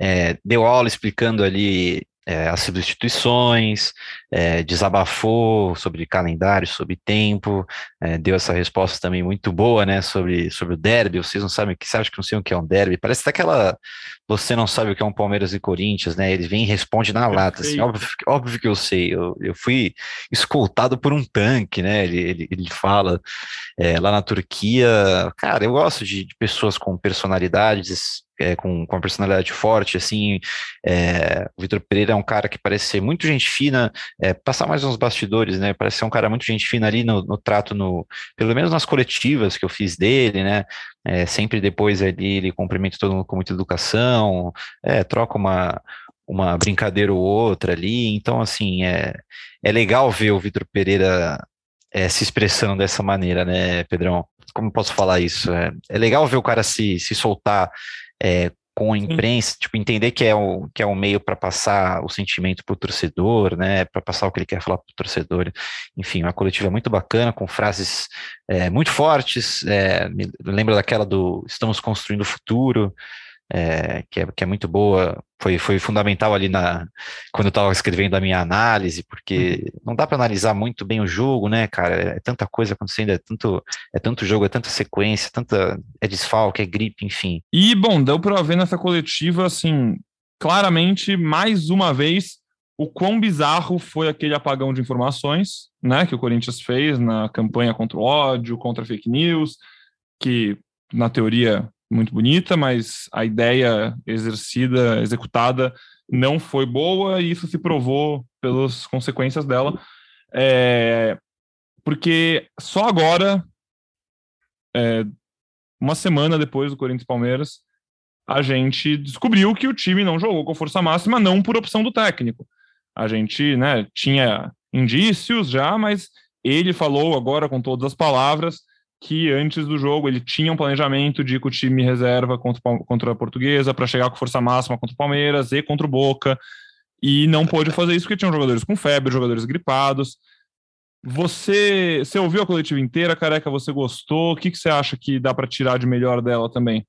é, deu aula explicando ali é, as substituições, é, desabafou sobre calendário, sobre tempo, é, deu essa resposta também muito boa, né, sobre, sobre o derby, vocês não sabem o que, você acha que não sei o que é um derby, parece até aquela, você não sabe o que é um Palmeiras e Corinthians, né, ele vem e responde na lata, assim, óbvio, óbvio que eu sei, eu, eu fui escoltado por um tanque, né, ele, ele, ele fala é, lá na Turquia, cara, eu gosto de, de pessoas com personalidades, é, com, com uma personalidade forte, assim, é, o Vitor Pereira é um cara que parece ser muito gente fina, é, passar mais uns bastidores, né, parece ser um cara muito gente fina ali no, no trato, no, pelo menos nas coletivas que eu fiz dele, né, é, sempre depois ali ele cumprimenta todo mundo com muita educação, é, troca uma, uma brincadeira ou outra ali, então, assim, é, é legal ver o Vitor Pereira é, se expressando dessa maneira, né, Pedrão? Como posso falar isso? É, é legal ver o cara se, se soltar é, com a imprensa, Sim. tipo, entender que é o, que é um meio para passar o sentimento para o torcedor, né, para passar o que ele quer falar para o torcedor. Enfim, uma coletiva muito bacana, com frases é, muito fortes. É, me lembra daquela do Estamos Construindo o Futuro, é, que, é, que é muito boa, foi, foi fundamental ali na quando eu estava escrevendo a minha análise, porque uhum. não dá para analisar muito bem o jogo, né, cara? É tanta coisa acontecendo, é tanto, é tanto jogo, é tanta sequência, tanta é desfalque, é gripe, enfim. E bom, deu para ver nessa coletiva assim, claramente mais uma vez o quão bizarro foi aquele apagão de informações, né, que o Corinthians fez na campanha contra o ódio, contra a fake news, que na teoria muito bonita, mas a ideia exercida, executada, não foi boa e isso se provou pelas consequências dela. É, porque só agora, é, uma semana depois do Corinthians Palmeiras, a gente descobriu que o time não jogou com força máxima, não por opção do técnico. A gente né, tinha indícios já, mas ele falou agora com todas as palavras que antes do jogo ele tinha um planejamento de ir com o time reserva contra, contra a Portuguesa para chegar com força máxima contra o Palmeiras e contra o Boca e não pôde fazer isso porque tinham jogadores com febre, jogadores gripados. Você, você ouviu a coletiva inteira, careca? Você gostou? O que, que você acha que dá para tirar de melhor dela também?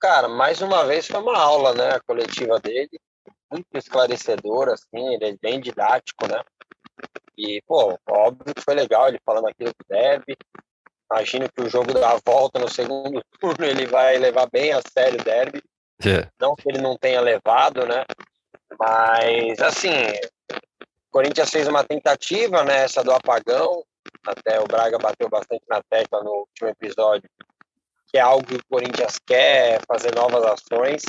Cara, mais uma vez foi uma aula, né? A coletiva dele, muito esclarecedora, assim, ele é bem didático, né? E, pô, óbvio que foi legal ele falando aquilo do deve. Imagino que o jogo da volta no segundo turno ele vai levar bem a sério o derby. Yeah. Não que ele não tenha levado, né? Mas, assim, o Corinthians fez uma tentativa, né? Essa do apagão. Até o Braga bateu bastante na tecla no último episódio. Que é algo que o Corinthians quer, fazer novas ações.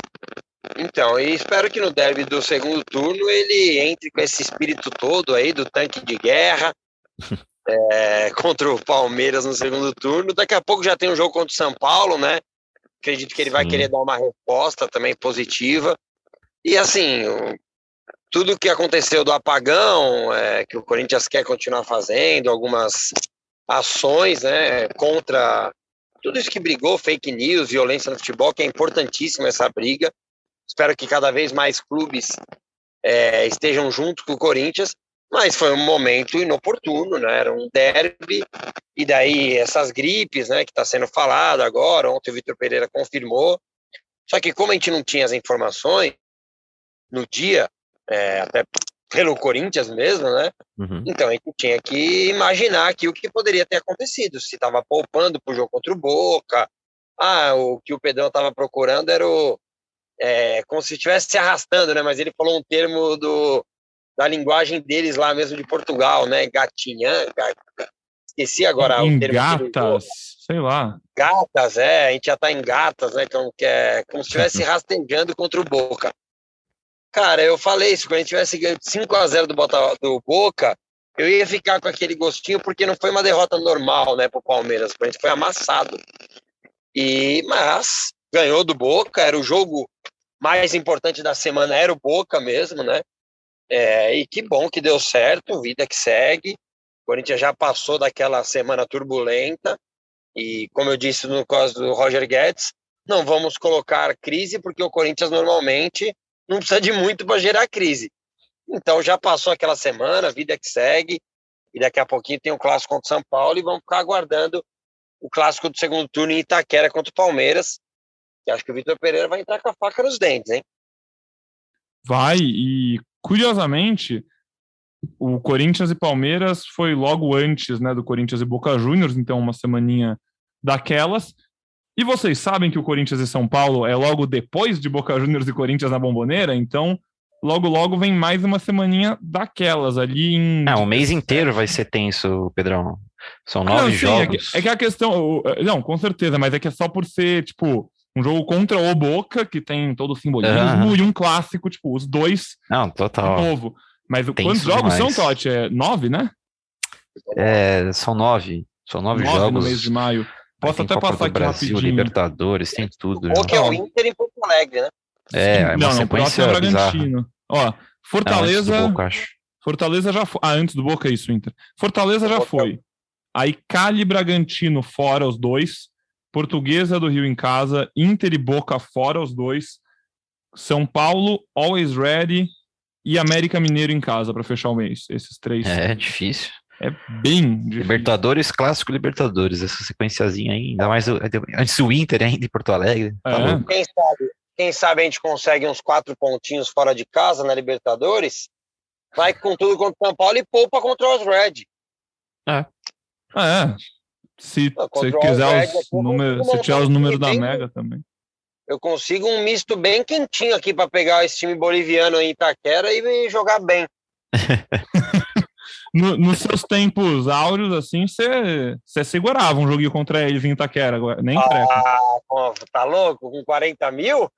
Então, e espero que no derby do segundo turno ele entre com esse espírito todo aí do tanque de guerra é, contra o Palmeiras no segundo turno. Daqui a pouco já tem um jogo contra o São Paulo, né? Acredito que ele vai Sim. querer dar uma resposta também positiva. E assim, tudo que aconteceu do apagão, é, que o Corinthians quer continuar fazendo, algumas ações né, contra tudo isso que brigou, fake news, violência no futebol, que é importantíssima essa briga. Espero que cada vez mais clubes é, estejam junto com o Corinthians, mas foi um momento inoportuno, né? Era um derby, e daí essas gripes, né, que está sendo falado agora, ontem o Vitor Pereira confirmou. Só que como a gente não tinha as informações no dia, é, até pelo Corinthians mesmo, né? Uhum. Então a gente tinha que imaginar aqui o que poderia ter acontecido. Se estava poupando para o jogo contra o Boca. Ah, o que o Pedrão estava procurando era o, é, como se estivesse se arrastando, né? Mas ele falou um termo do da linguagem deles lá mesmo de Portugal, né? Gatinhã, esqueci agora em o termo. Gatas, sei lá. Gatas, é, a gente já tá em gatas, né? Como, que é, como se estivesse rastejando contra o Boca. Cara, eu falei isso, quando a gente tivesse ganho 5 a 0 do, Bota, do Boca, eu ia ficar com aquele gostinho, porque não foi uma derrota normal, né, pro Palmeiras, a gente foi amassado. E, mas, ganhou do Boca, era o jogo mais importante da semana, era o Boca mesmo, né? É, e que bom que deu certo, vida que segue. O Corinthians já passou daquela semana turbulenta. E, como eu disse no caso do Roger Guedes, não vamos colocar crise, porque o Corinthians normalmente não precisa de muito para gerar crise. Então já passou aquela semana, vida que segue, e daqui a pouquinho tem o clássico contra o São Paulo e vamos ficar aguardando o clássico do segundo turno em Itaquera contra o Palmeiras. E acho que o Vitor Pereira vai entrar com a faca nos dentes, hein? Vai, e curiosamente, o Corinthians e Palmeiras foi logo antes né, do Corinthians e Boca Juniors, então uma semaninha daquelas. E vocês sabem que o Corinthians e São Paulo é logo depois de Boca Juniors e Corinthians na Bomboneira, então logo logo vem mais uma semaninha daquelas ali em. É, um mês inteiro vai ser tenso, Pedrão. São nove ah, não, sim, jogos. É que, é que, a questão. Não, com certeza, mas é que é só por ser, tipo, um jogo contra o Boca, que tem todo o simbolismo, e um clássico, tipo, os dois. Não, total. novo. Mas Tenso quantos jogos demais. são, Totti? É nove, né? É, são nove. São nove, nove jogos. no mês de maio. Posso até Copa passar aqui Brasil, rapidinho. Libertadores, tem tudo. Ou que é o Inter em Porto Alegre, né? É, é não, não, próximo é Bragantino. Ó, Fortaleza. Boca, Fortaleza já foi. Ah, antes do Boca é isso, Inter. Fortaleza já foi. Aí Cali Bragantino fora os dois. Portuguesa do Rio em casa. Inter e Boca fora os dois. São Paulo, Always Ready e América Mineiro em casa para fechar o mês. Esses três. É difícil. É bem difícil. Libertadores, clássico Libertadores, essa sequenciazinha aí, ainda mais antes do Inter ainda em Porto Alegre. Tá é. Quem sabe, quem sabe a gente consegue uns quatro pontinhos fora de casa na Libertadores, vai com tudo contra o São Paulo e poupa contra os Red. É. É. Se você quiser os números, se tiver os números da Mega também. Eu consigo um misto bem quentinho aqui para pegar esse time boliviano em Itaquera e jogar bem. no, nos seus tempos áureos, assim, você segurava um joguinho contra eles em Itaquera, nem ah, tá louco? Com 40 mil?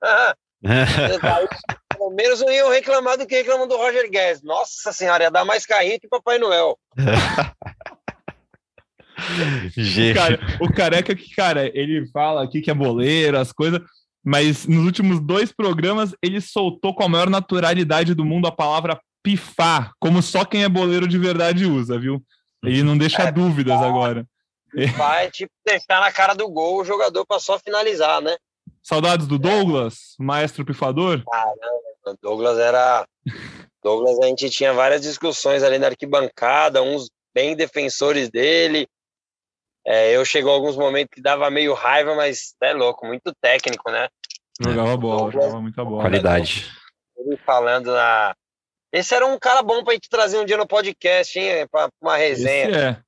Pelo menos não iam reclamar do que reclamam do Roger Guedes. Nossa senhora, ia dar mais carrinho que Papai Noel. o, cara, o careca que, cara, ele fala aqui que é boleiro, as coisas, mas nos últimos dois programas ele soltou com a maior naturalidade do mundo a palavra pifar, como só quem é boleiro de verdade usa, viu? Ele não deixa é, dúvidas pifar, agora. Vai, tipo, deixar na cara do gol o jogador para só finalizar, né? Saudades do Douglas, maestro pifador? Caramba, Douglas era. Douglas, a gente tinha várias discussões ali na arquibancada, uns bem defensores dele. É, eu chegou alguns momentos que dava meio raiva, mas é louco, muito técnico, né? Jogava bola, jogava muita bola. Qualidade. Ele falando na, esse era um cara bom pra gente trazer um dia no podcast, hein? Pra uma resenha. Esse é.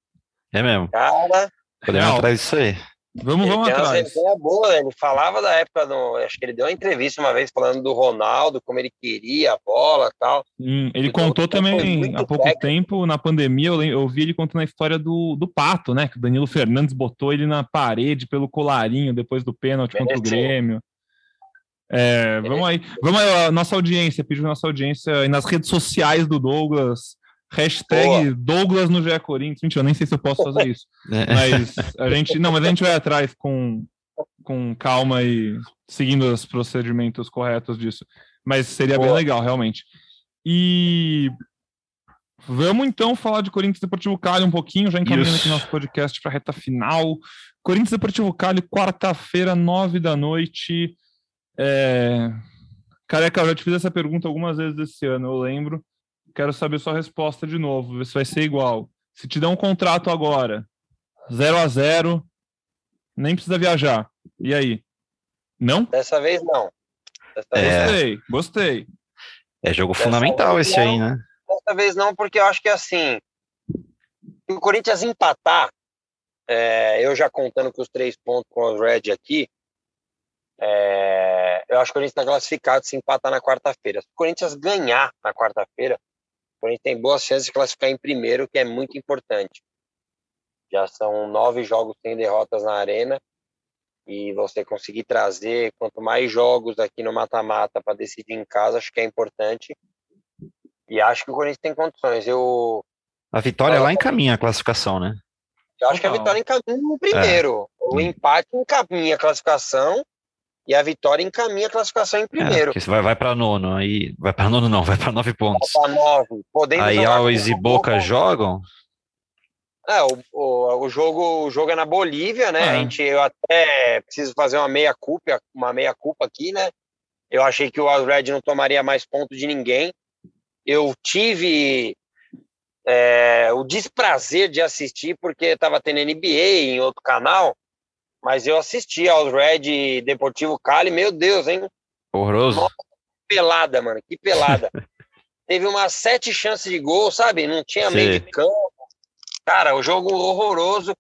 É mesmo. Cara. Podemos atrás disso aí. Vamos, vamos atrás. Uma boa, ele falava da época do. Acho que ele deu uma entrevista uma vez falando do Ronaldo, como ele queria a bola e tal. Sim, ele então, contou também há pouco técnico. tempo, na pandemia, eu, eu vi ele contando a história do, do Pato, né? Que o Danilo Fernandes botou ele na parede pelo colarinho depois do pênalti contra o Grêmio. É, vamos aí. Vamos aí, a nossa audiência, pediu nossa audiência aí nas redes sociais do Douglas. Hashtag Boa. Douglas no GE Corinthians. Mentira, eu nem sei se eu posso fazer isso. É. Mas a gente. Não, mas a gente vai atrás com, com calma e seguindo os procedimentos corretos disso. Mas seria Boa. bem legal, realmente. E vamos então falar de Corinthians Deportivo Cali um pouquinho, já encaminhando aqui nosso podcast para a reta final. Corinthians Deportivo Cali, quarta-feira, nove da noite. É... Careca, eu já te fiz essa pergunta algumas vezes esse ano, eu lembro. Quero saber sua resposta de novo, ver se vai ser igual. Se te der um contrato agora, 0 a 0 nem precisa viajar. E aí? Não? Dessa vez não. Dessa é... Gostei, gostei. É jogo Dessa fundamental esse não, aí, né? Dessa vez não, porque eu acho que assim, se o Corinthians empatar, é, eu já contando com os três pontos com o Red aqui, é, eu acho que o Corinthians está classificado se empatar na quarta-feira. Se o Corinthians ganhar na quarta-feira, Corinthians tem boas chances de classificar em primeiro, que é muito importante. Já são nove jogos sem derrotas na arena e você conseguir trazer quanto mais jogos aqui no mata-mata para decidir em casa, acho que é importante. E acho que o Corinthians tem condições. Eu a vitória lá encaminha a classificação, né? Eu acho que a vitória encaminha no primeiro. É. O empate encaminha a classificação e a vitória encaminha a classificação em é, primeiro. É, você vai, vai para nono, aí vai para nono não, vai para nove pontos. Vai para nove. Podendo aí Alves e Boca jogam. É, o, o, o, jogo, o jogo é na Bolívia, né? É. A gente, eu até preciso fazer uma meia culpa, uma meia culpa aqui, né? Eu achei que o Alred não tomaria mais ponto de ninguém. Eu tive é, o desprazer de assistir porque estava tendo NBA em outro canal mas eu assisti ao Red Deportivo Cali, meu Deus, hein? Horroroso. Nossa, que pelada, mano, que pelada. Teve umas sete chances de gol, sabe? Não tinha Sim. meio de campo. Cara, o jogo horroroso.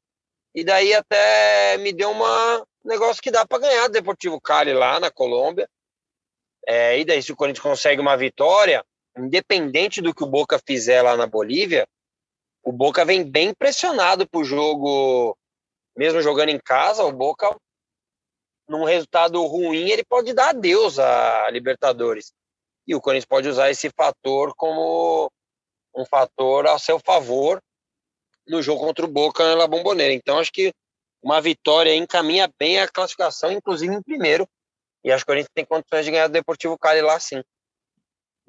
E daí até me deu uma negócio que dá para ganhar do Deportivo Cali lá na Colômbia. É, e daí, se o Corinthians consegue uma vitória, independente do que o Boca fizer lá na Bolívia, o Boca vem bem pressionado pro jogo mesmo jogando em casa, o Boca, num resultado ruim, ele pode dar adeus à Libertadores. E o Corinthians pode usar esse fator como um fator a seu favor no jogo contra o Boca na Bomboneira. Então, acho que uma vitória encaminha bem a classificação, inclusive em primeiro. E acho que o Corinthians tem condições de ganhar do Deportivo Cali lá sim.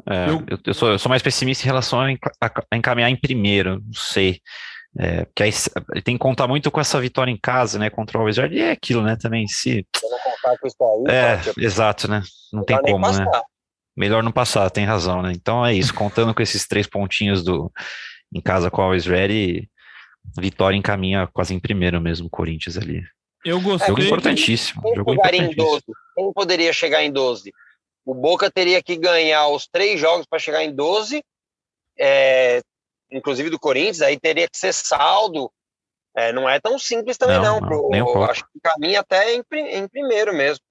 É, eu, eu, sou, eu, sou, mais pessimista em relação a, encaminhar em primeiro, não sei. É, porque aí tem que contar muito com essa vitória em casa, né, contra o Alves E é aquilo, né, também, se... Aí, é, tipo, exato, né, não tem como, né. Melhor não passar, tem razão, né. Então é isso, contando com esses três pontinhos do em casa com o Always Ready, vitória encaminha quase em primeiro mesmo, o Corinthians ali. Eu gostei. Jogo importantíssimo. Quem, jogo importantíssimo. Em 12? Quem poderia chegar em 12? O Boca teria que ganhar os três jogos para chegar em 12. É, inclusive do Corinthians, aí teria que ser saldo. É, não é tão simples também, não. não. Pro, um acho que caminha até em, em primeiro mesmo.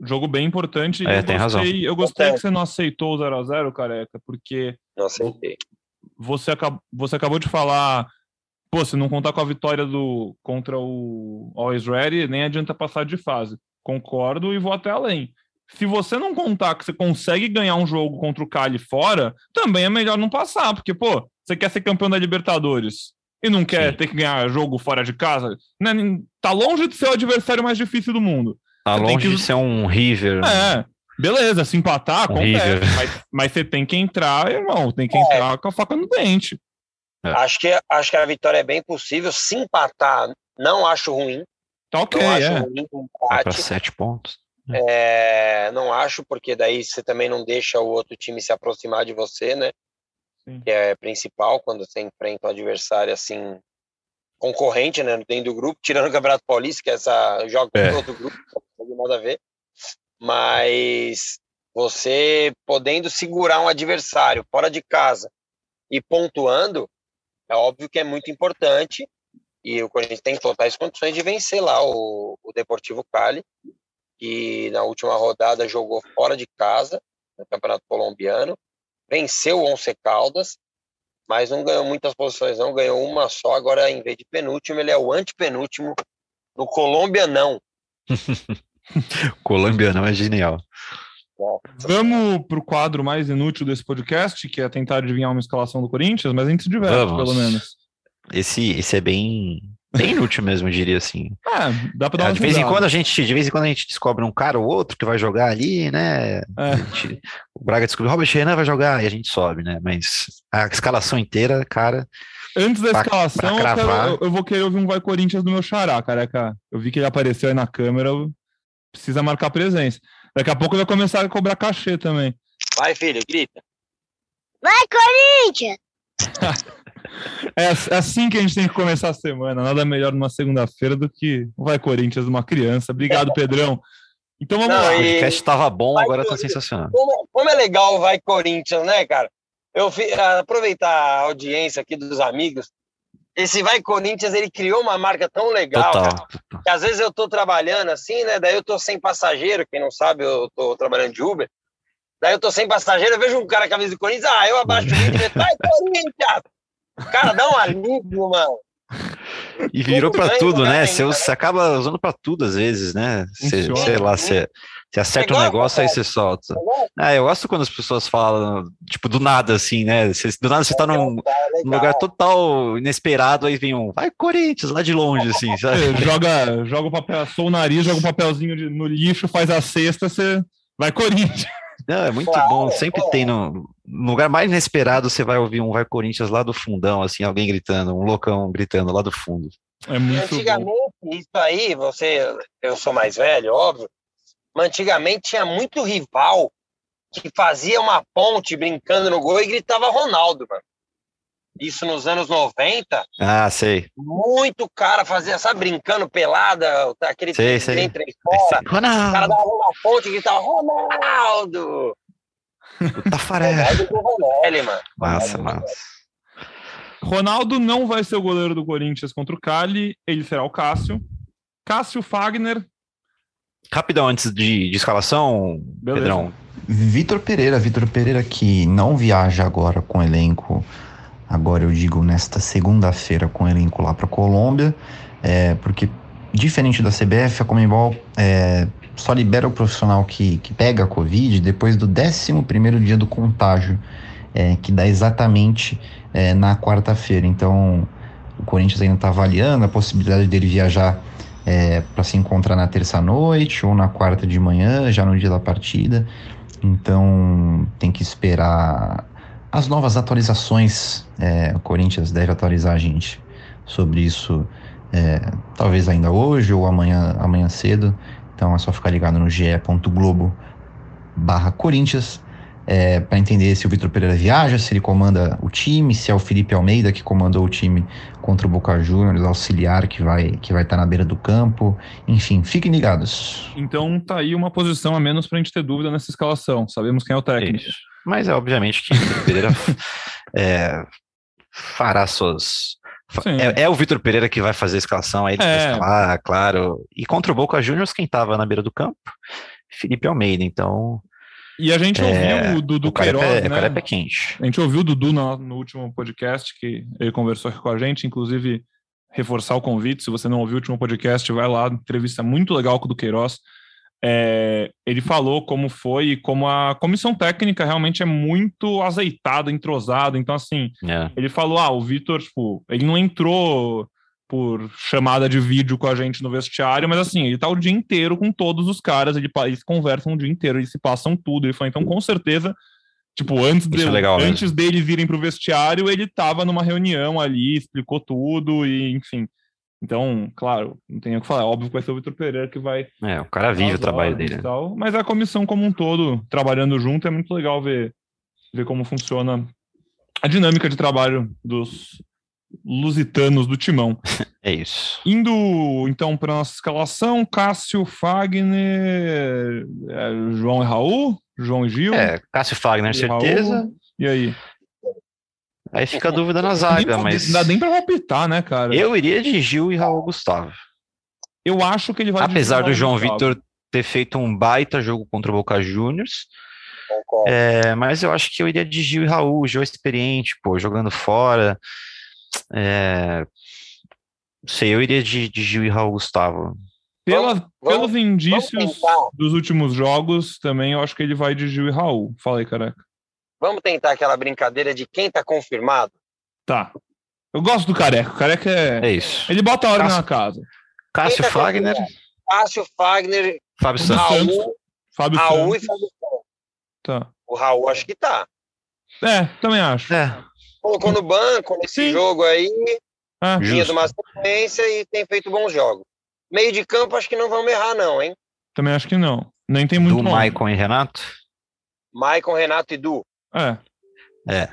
Jogo bem importante. É, eu tem gostei, razão. Eu gostei que você não aceitou o 0x0, careca, porque. Não aceitei. Você, acab você acabou de falar. Pô, se não contar com a vitória do contra o Always Ready, nem adianta passar de fase. Concordo e vou até além se você não contar que você consegue ganhar um jogo contra o Cali fora, também é melhor não passar, porque, pô, você quer ser campeão da Libertadores e não quer Sim. ter que ganhar jogo fora de casa, né? tá longe de ser o adversário mais difícil do mundo. Tá você longe que... de ser um River. É, beleza, se empatar, um acontece, mas, mas, você tem que entrar, irmão, tem que é. entrar com a faca no dente. É. Acho, que, acho que a vitória é bem possível. Se empatar, não acho ruim. Tá ok, não acho é. ruim empate. sete pontos. É, não acho, porque daí você também não deixa o outro time se aproximar de você, né? Sim. Que é principal quando você enfrenta um adversário assim concorrente, né? Dentro do grupo, tirando o Campeonato Paulista, que é essa joga com é. outro grupo, não tem nada a ver. Mas você podendo segurar um adversário fora de casa e pontuando, é óbvio que é muito importante. E o Corinthians tem totais condições de vencer lá o, o Deportivo Cali que na última rodada jogou fora de casa, no Campeonato Colombiano, venceu o Once Caldas, mas não ganhou muitas posições, não, ganhou uma só. Agora, em vez de penúltimo, ele é o antepenúltimo do Colombianão. Colombianão é genial. Vamos para o quadro mais inútil desse podcast, que é tentar adivinhar uma escalação do Corinthians, mas a gente se diverte, Vamos. pelo menos. Esse, esse é bem bem inútil mesmo, eu diria assim. É, dá pra dar é, uma de vez em quando a gente De vez em quando a gente descobre um cara ou outro que vai jogar ali, né? É. Gente, o Braga descobriu, Robert Renan vai jogar e a gente sobe, né? Mas a escalação inteira, cara. Antes da pra, escalação, pra eu, quero, eu, vou querer ouvir um Vai Corinthians do meu xará, careca. Eu vi que ele apareceu aí na câmera, precisa marcar presença. Daqui a pouco vai começar a cobrar cachê também. Vai, filho, grita. Vai, Corinthians! É, é assim que a gente tem que começar a semana. Nada melhor numa segunda-feira do que vai Corinthians uma criança. Obrigado, Pedrão. Então vamos Não, lá. O podcast estava bom, vai agora tá sensacional. Como, como, é legal vai Corinthians, né, cara? Eu fi, aproveitar a audiência aqui dos amigos. Esse vai Corinthians, ele criou uma marca tão legal, total, cara, total. que às vezes eu tô trabalhando assim, né? Daí eu tô sem passageiro, quem não sabe, eu tô trabalhando de Uber. Daí eu tô sem passageiro, eu vejo um cara com a camisa do Corinthians, ah, eu abaixo o vídeo e vai, Corinthians! Cara, dá um alívio, mano. E virou para tudo, né? Você, você acaba usando para tudo às vezes, né? Você, sei lá, você, você acerta um negócio, aí você solta. Ah, eu gosto quando as pessoas falam, tipo, do nada, assim, né? Você, do nada você tá num, num, lugar total inesperado, aí vem um, vai Corinthians, lá de longe, assim, sabe? Joga, joga o papel, sou o nariz, joga um papelzinho de, no lixo, faz a cesta, você vai Corinthians. Não, é muito claro, bom. Sempre é. tem no, no, lugar mais inesperado, você vai ouvir um Vai Corinthians lá do fundão, assim, alguém gritando, um loucão gritando lá do fundo. É muito Antigamente, bom. isso aí, você, eu sou mais velho, óbvio, mas antigamente tinha muito rival que fazia uma ponte brincando no gol e gritava Ronaldo, mano. Isso nos anos 90. Ah, sei. Muito cara fazia, sabe, brincando pelada, aquele sei, sei. trem, três fora. Ronaldo. O cara dava uma ponte e gritava Ronaldo. O Tafarel. Ronaldo mano. Massa, massa. Ronaldo não vai ser o goleiro do Corinthians contra o Cali, ele será o Cássio. Cássio Fagner. Rapidão, antes de, de escalação, Beleza. Pedrão. Vitor Pereira, Vitor Pereira que não viaja agora com o elenco, agora eu digo nesta segunda-feira com o elenco lá para Colômbia, é, porque diferente da CBF, a Comembol é, só libera o profissional que, que pega a Covid depois do 11 primeiro dia do contágio, é, que dá exatamente é, na quarta-feira. Então, o Corinthians ainda está avaliando a possibilidade dele viajar é, para se encontrar na terça-noite ou na quarta de manhã, já no dia da partida. Então, tem que esperar as novas atualizações. É, o Corinthians deve atualizar a gente sobre isso, é, talvez ainda hoje ou amanhã, amanhã cedo. Então, é só ficar ligado no ge.globo barra Corinthians é, para entender se o Vitor Pereira viaja, se ele comanda o time, se é o Felipe Almeida que comandou o time contra o Boca Juniors, auxiliar que vai que vai estar tá na beira do campo. Enfim, fiquem ligados. Então tá aí uma posição a menos para a gente ter dúvida nessa escalação. Sabemos quem é o técnico. Isso. Mas é obviamente que o Vitor Pereira é, fará suas é, é, o Vitor Pereira que vai fazer a escalação aí, é. escalar, claro. E contra o Boca Juniors, quem estava na beira do campo? Felipe Almeida. Então, e a gente é, ouviu o Dudu o Queiroz, é, né? é quente. A gente ouviu o Dudu no, no, último podcast, que ele conversou aqui com a gente, inclusive reforçar o convite, se você não ouviu o último podcast, vai lá, entrevista muito legal com o do Queiroz. É, ele falou como foi e como a comissão técnica realmente é muito azeitada, entrosada. Então, assim, é. ele falou: ah, o Vitor, tipo, ele não entrou por chamada de vídeo com a gente no vestiário, mas assim, ele tá o dia inteiro com todos os caras, ele, eles conversam o dia inteiro, eles se passam tudo. Ele falou, então com certeza, tipo, antes, de, é legal, antes né? deles irem pro vestiário, ele tava numa reunião ali, explicou tudo, e enfim. Então, claro, não tenho o que falar. É óbvio que vai ser o Vitor Pereira que vai. É, o cara vive o trabalho dele. Tal, mas a comissão como um todo, trabalhando junto, é muito legal ver, ver como funciona a dinâmica de trabalho dos, lusitanos do timão. É isso. Indo então para nossa escalação, Cássio Fagner, é, João e Raul, João e Gil. É, Cássio Fagner, e certeza. Raul. E aí? Aí fica a dúvida na zaga, mas. Não dá nem para palpitar, né, cara? Eu iria de Gil e Raul Gustavo. Eu acho que ele vai. Apesar do João Vitor ter feito um baita jogo contra o Boca Juniors. É, mas eu acho que eu iria de Gil e Raul, Gil é experiente, pô, jogando fora. É, sei, eu iria de, de Gil e Raul Gustavo. Pela, vamos, pelos vamos, indícios vamos dos últimos jogos, também eu acho que ele vai de Gil e Raul. Fala aí, careca. Vamos tentar aquela brincadeira de quem tá confirmado? Tá. Eu gosto do careca. O careca é. É isso. Ele bota a ordem Cássio, na casa. Cássio tá Fagner. Cássio Fagner. Fábio Santos. Raul, Fábio Raul Santos. e Fábio Santos. Tá. O Raul acho que tá. É, também acho. É colocou no banco nesse Sim. jogo aí, ah, vinha de uma sequência e tem feito bons jogos. Meio de campo, acho que não vamos errar, não, hein? Também acho que não. Nem tem muito. Do Maicon e Renato? Maicon, Renato e Du. É. É.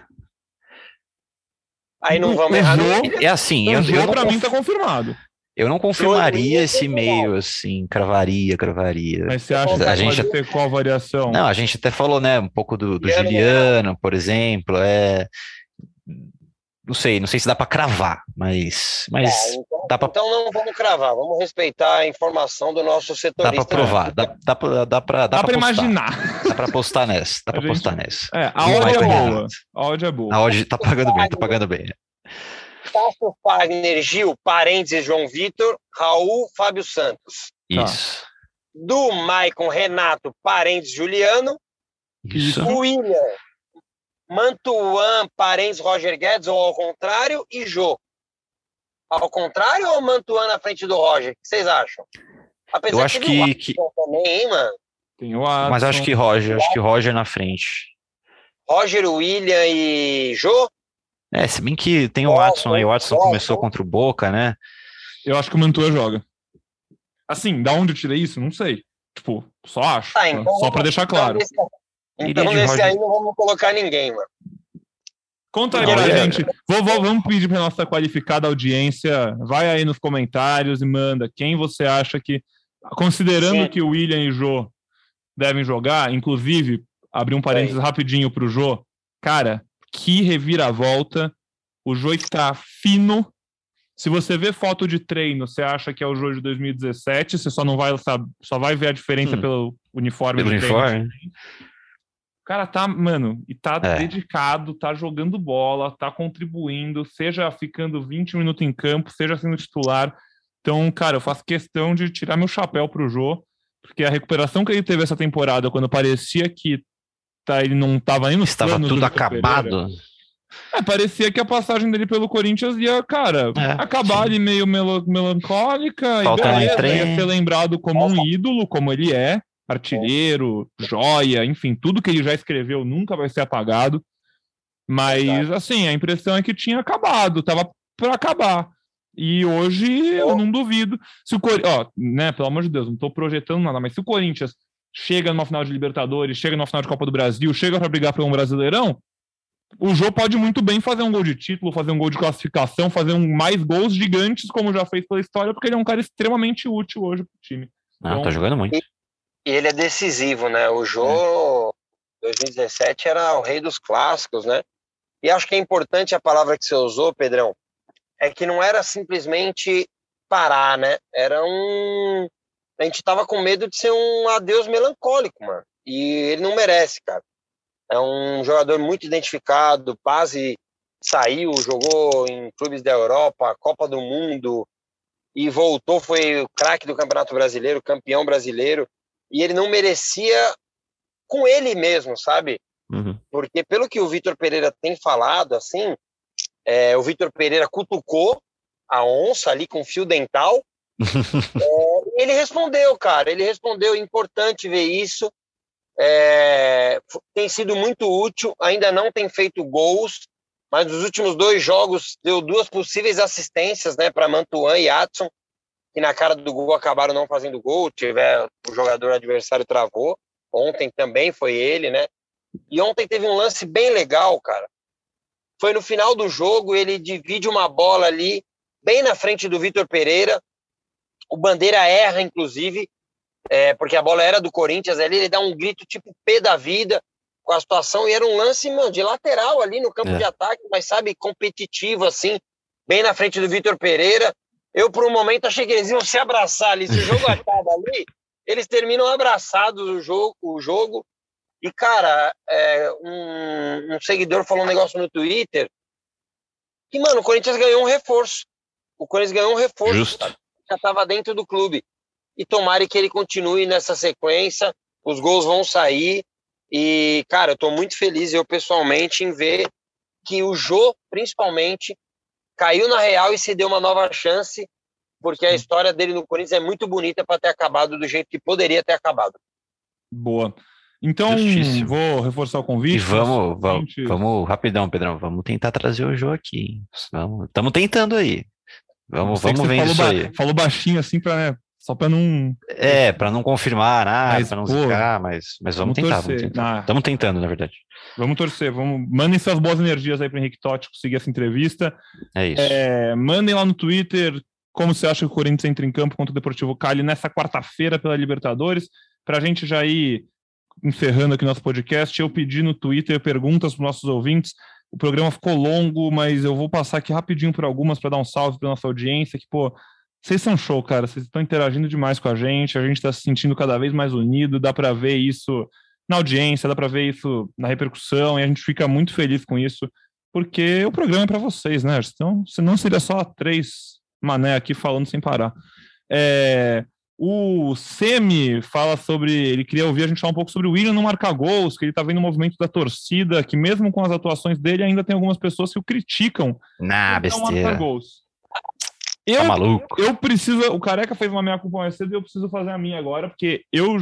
Aí não vamos errar. É assim, eu, eu, conf... mim tá confirmado. Eu não confirmaria esse meio assim, cravaria, cravaria. Mas você acha que a gente ter qual variação? Não, a gente até falou, né, um pouco do, do Juliano, por exemplo, é não sei, não sei se dá para cravar, mas, mas É, então, dá para então não vamos cravar, vamos respeitar a informação do nosso dá setorista. para provar, dá, dá para dá pra, dá Dá pra pra postar, imaginar. dá para postar nessa, dá A para postar nessa. É, a o odd é Michael boa. A odd é boa. A odd tá pagando bem, tá pagando bem. Tasso Fagner, Gil, parênteses, João Vitor, Raul, Fábio Santos. Tá. Isso. Do Maicon, Renato, parênteses, Juliano. Isso. William, Mantuan, parênteses, Roger Guedes, ou ao contrário, e Jô. Ao contrário ou Mantuan na frente do Roger? O que vocês acham? Apesar Eu acho que, que- também, hein, mano? Tem o Adson. mas acho que Roger, acho que Roger na frente. Roger, William e Jô? É, se bem que tem o Watson aí, o Watson começou contra o Boca, né? Eu acho que o Mantua joga. Assim, da onde eu tirei isso? Não sei. Tipo, só acho. Tá, então só pra deixar claro. Então, então, nesse Roger. aí não vamos colocar ninguém, mano. Conta aí pra é- gente. Vou, vou- vamos pedir pra nossa qualificada audiência. Vai aí nos comentários e manda quem você acha que. Considerando Sim. que o William e o Jô devem jogar, inclusive, abrir um parênteses rapidinho pro Jô. Cara, que reviravolta. O Jô está fino. Se você vê foto de treino, você acha que é o Jô de 2017, você só não vai só vai ver a diferença Hum. pelo uniforme Pelo de treino. O cara tá, mano, e tá É. dedicado, tá jogando bola, tá contribuindo, seja ficando 20 minutos em campo, seja sendo titular. Então, cara, eu faço questão de tirar meu chapéu pro Jô, porque a recuperação que ele teve essa temporada, quando parecia que tá, ele não tava nem nos Estava tudo acabado. Pereira, é, parecia que a passagem dele pelo Corinthians ia, cara, É, acabar sim. ali meio melancólica Faltando e beleza, ia ser lembrado como um ídolo, como ele é, artilheiro, joia, enfim, tudo que ele já escreveu nunca vai ser apagado. Mas, Verdade. assim, a impressão é que tinha acabado, tava para acabar. E hoje eu não duvido. Se o Corinthians, ó, né, pelo amor de Deus, não tô projetando nada, mas se o Corinthians chega numa final de Libertadores, chega numa final de Copa do Brasil, chega para brigar por um Brasileirão, o Jô pode muito bem fazer um gol de título, fazer um gol de classificação, fazer um mais gols gigantes, como já fez pela história, porque ele é um cara extremamente útil hoje pro time. Não, Então- tá jogando muito. E ele é decisivo, né? O Jô, 2017, era o rei dos clássicos, né? E acho que é importante a palavra que você usou, Pedrão, é que não era simplesmente parar, né? Era um. A gente tava com medo de ser um adeus melancólico, mano. E ele não merece, cara. É um jogador muito identificado, quase saiu, jogou em clubes da Europa, Copa do Mundo, e voltou, foi o craque do Campeonato Brasileiro, campeão brasileiro e ele não merecia com ele mesmo, sabe? Uhum. Porque pelo que o Vitor Pereira tem falado, assim, é, o Vitor Pereira cutucou a onça ali com fio dental. é, ele respondeu, cara. Ele respondeu. É importante ver isso. É, tem sido muito útil. Ainda não tem feito gols, mas nos últimos dois jogos deu duas possíveis assistências, né, para Mantuan e Adson que na cara do gol acabaram não fazendo gol, tiver o jogador adversário travou. Ontem também foi ele, né? E ontem teve um lance bem legal, cara. Foi no final do jogo, ele divide uma bola ali, bem na frente do Vitor Pereira. O Bandeira erra, inclusive, é, porque a bola era do Corinthians ali. Ele dá um grito tipo P da vida com a situação. E era um lance meu, de lateral ali no campo É. de ataque, mas sabe, competitivo, assim, bem na frente do Vitor Pereira. Eu, por um momento, achei que eles iam se abraçar ali. Se o jogo acaba ali, eles terminam abraçados o jogo. O jogo. E, cara, é, um, um seguidor falou um negócio no Twitter que, mano, o Corinthians ganhou um reforço. O Corinthians ganhou um reforço. Justo. Já estava dentro do clube. E tomara que ele continue nessa sequência. Os gols vão sair. E, cara, eu tô muito feliz, eu pessoalmente, em ver que o Jô, principalmente, caiu na real e se deu uma nova chance, porque a história dele no Corinthians é muito bonita para ter acabado do jeito que poderia ter acabado. Boa. Então, Justíssimo. vou reforçar o convite. E vamos, vamos, vamos, rapidão, Pedrão, vamos tentar trazer o jogo aqui. Estamos tentando aí. Vamos, vamos falou isso ba- aí. Falou baixinho assim para né, só para não É, para não confirmar nada, para não pô, zicar, mas, mas vamos, vamos tentar, torcer. vamos. Ah. Estamos tentando, na verdade. Vamos torcer, vamos mandem suas boas energias aí para Henrique Totti conseguir essa entrevista. É isso. É, mandem lá no Twitter como você acha que o Corinthians entra em campo contra o Deportivo Cali nessa quarta-feira pela Libertadores, para a gente já ir encerrando aqui nosso podcast. Eu pedi no Twitter perguntas para nossos ouvintes. O programa ficou longo, mas eu vou passar aqui rapidinho por algumas para dar um salve para nossa audiência, que, pô, vocês são show, cara. Vocês estão interagindo demais com a gente, a gente está se sentindo cada vez mais unido, dá para ver isso na audiência, dá para ver isso na repercussão, e a gente fica muito feliz com isso, porque o programa é para vocês, né? Então, senão seria só três mané aqui falando sem parar. É, o Semi fala sobre. Ele queria ouvir a gente falar um pouco sobre o William não marcar gols, que ele tá vendo o movimento da torcida, que mesmo com as atuações dele, ainda tem algumas pessoas que o criticam. Na besteira. gols. Eu, tá maluco. Eu preciso. O Careca fez uma meia culpa mais cedo e eu preciso fazer a minha agora, porque eu,